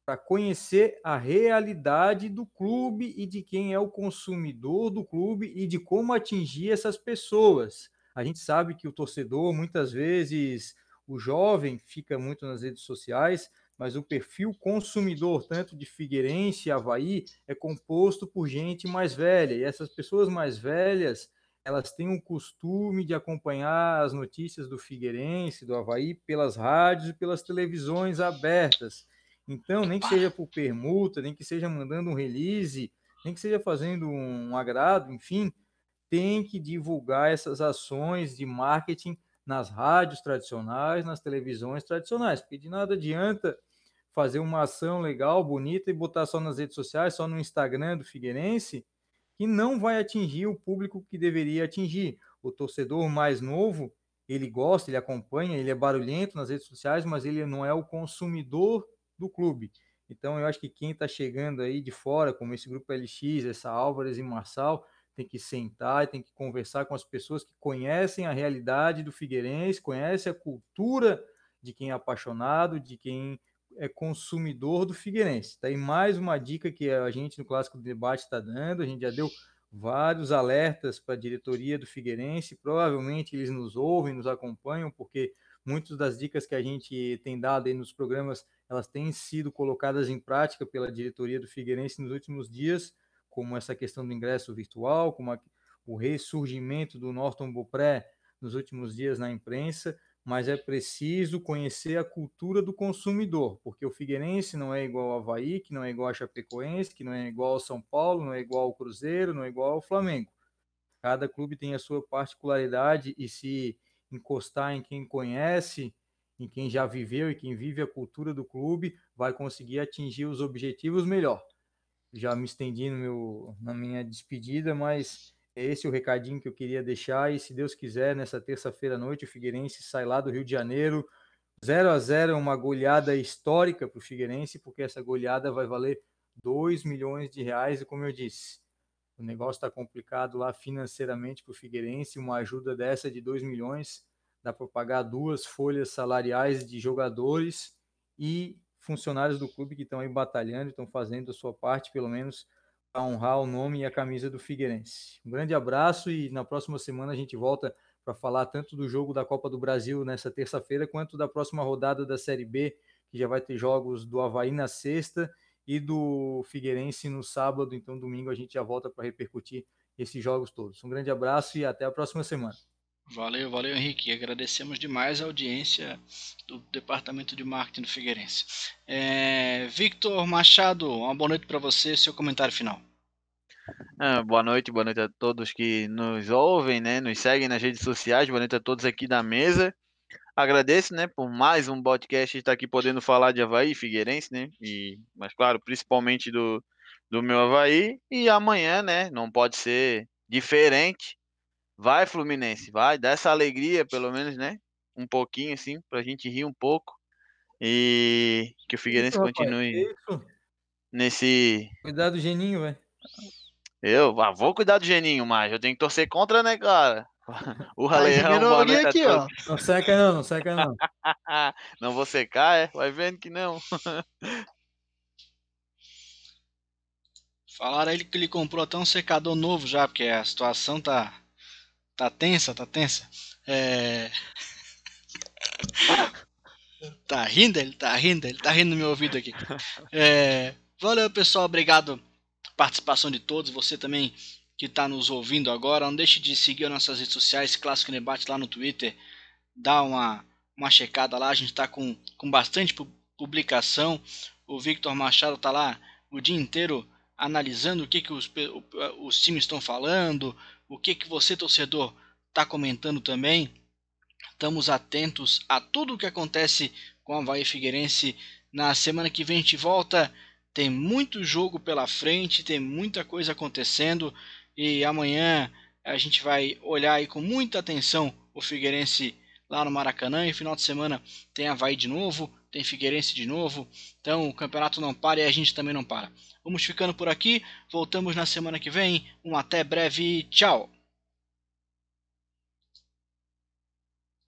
para conhecer a realidade do clube e de quem é o consumidor do clube e de como atingir essas pessoas. A gente sabe que o torcedor, muitas vezes, o jovem fica muito nas redes sociais, mas o perfil consumidor, tanto de Figueirense e Havaí, é composto por gente mais velha. E essas pessoas mais velhas, elas têm o costume de acompanhar as notícias do Figueirense, do Havaí, pelas rádios e pelas televisões abertas. Então, nem que seja por permuta, nem que seja mandando um release, nem que seja fazendo um agrado, enfim, tem que divulgar essas ações de marketing nas rádios tradicionais, nas televisões tradicionais, porque de nada adianta fazer uma ação legal, bonita e botar só nas redes sociais, só no Instagram do Figueirense, que não vai atingir o público que deveria atingir. O torcedor mais novo, ele gosta, ele acompanha, ele é barulhento nas redes sociais, mas ele não é o consumidor do clube. Então, eu acho que quem está chegando aí de fora, como esse grupo LX, essa Álvares e Marçal, tem que sentar e tem que conversar com as pessoas que conhecem a realidade do Figueirense, conhecem a cultura de quem é apaixonado, de quem é consumidor do Figueirense. Está aí mais uma dica que a gente no Clássico do Debate está dando. A gente já deu vários alertas para a diretoria do Figueirense. Provavelmente eles nos ouvem, nos acompanham, porque muitas das dicas que a gente tem dado aí nos programas, elas têm sido colocadas em prática pela diretoria do Figueirense nos últimos dias, como essa questão do ingresso virtual, como a, o ressurgimento do Norton Bopré nos últimos dias na imprensa, mas é preciso conhecer a cultura do consumidor, porque o Figueirense não é igual ao Havaí, que não é igual ao Chapecoense, que não é igual ao São Paulo, não é igual ao Cruzeiro, não é igual ao Flamengo. Cada clube tem a sua particularidade e se encostar em quem conhece, em quem já viveu e quem vive a cultura do clube, vai conseguir atingir os objetivos melhor. Já me estendi no meu, na minha despedida, mas é esse o recadinho que eu queria deixar. E se Deus quiser, nessa terça-feira à noite, o Figueirense sai lá do Rio de Janeiro. 0 a 0 é uma goleada histórica para o Figueirense, porque essa goleada vai valer 2 milhões de reais. E como eu disse, o negócio está complicado lá financeiramente para o Figueirense. Uma ajuda dessa de 2 milhões dá para pagar duas folhas salariais de jogadores e funcionários do clube que estão aí batalhando, estão fazendo a sua parte, pelo menos a honrar o nome e a camisa do Figueirense. Um grande abraço e na próxima semana a gente volta para falar tanto do jogo da Copa do Brasil nessa terça-feira, quanto da próxima rodada da Série B, que já vai ter jogos do Havaí na sexta e do Figueirense no sábado. Então, domingo a gente já volta para repercutir esses jogos todos. Um grande abraço e até a próxima semana. Valeu, valeu, Henrique. Agradecemos demais a audiência do Departamento de Marketing do Figueirense. É, Victor Machado, uma boa noite para você, seu comentário final. Ah, boa noite, boa noite a todos que nos ouvem, né? Nos seguem nas redes sociais, boa noite a todos aqui da mesa. Agradeço, né, por mais um podcast estar aqui podendo falar de Havaí Figueirense, né? E, mas claro, principalmente do, do meu Havaí. E amanhã, né? Não pode ser diferente Vai, Fluminense, vai, dá essa alegria, pelo menos, né? Um pouquinho, assim, pra gente rir um pouco. E que o Figueirense isso, continue rapaz, nesse. Cuidado do Geninho, velho. Eu ah, vou cuidar do Geninho, mas eu tenho que torcer contra, né, cara? O Raleão, boa noite aqui, ó. Não seca não, não seca não. não vou secar, é? Vai vendo que não. Falaram ele que ele comprou até um secador novo já, porque a situação tá Tá tensa, tá tensa. É... tá rindo, ele tá rindo, ele tá rindo no meu ouvido aqui. É... Valeu, pessoal, obrigado participação de todos, você também que está nos ouvindo agora. Não deixe de seguir as nossas redes sociais, Clássico Debate lá no Twitter. Dá uma, uma checada lá, a gente está com, com bastante publicação. O Victor Machado está lá o dia inteiro analisando o que, que os, os times estão falando, o que, que você, torcedor, está comentando também. Estamos atentos a tudo o que acontece com a Havaí Figueirense. Na semana que vem a gente volta. Tem muito jogo pela frente, tem muita coisa acontecendo. E amanhã a gente vai olhar aí com muita atenção o Figueirense lá no Maracanã. E final de semana tem Havaí de novo, tem Figueirense de novo. Então o campeonato não para e a gente também não para. Vamos ficando por aqui. Voltamos na semana que vem. Um até breve. Tchau.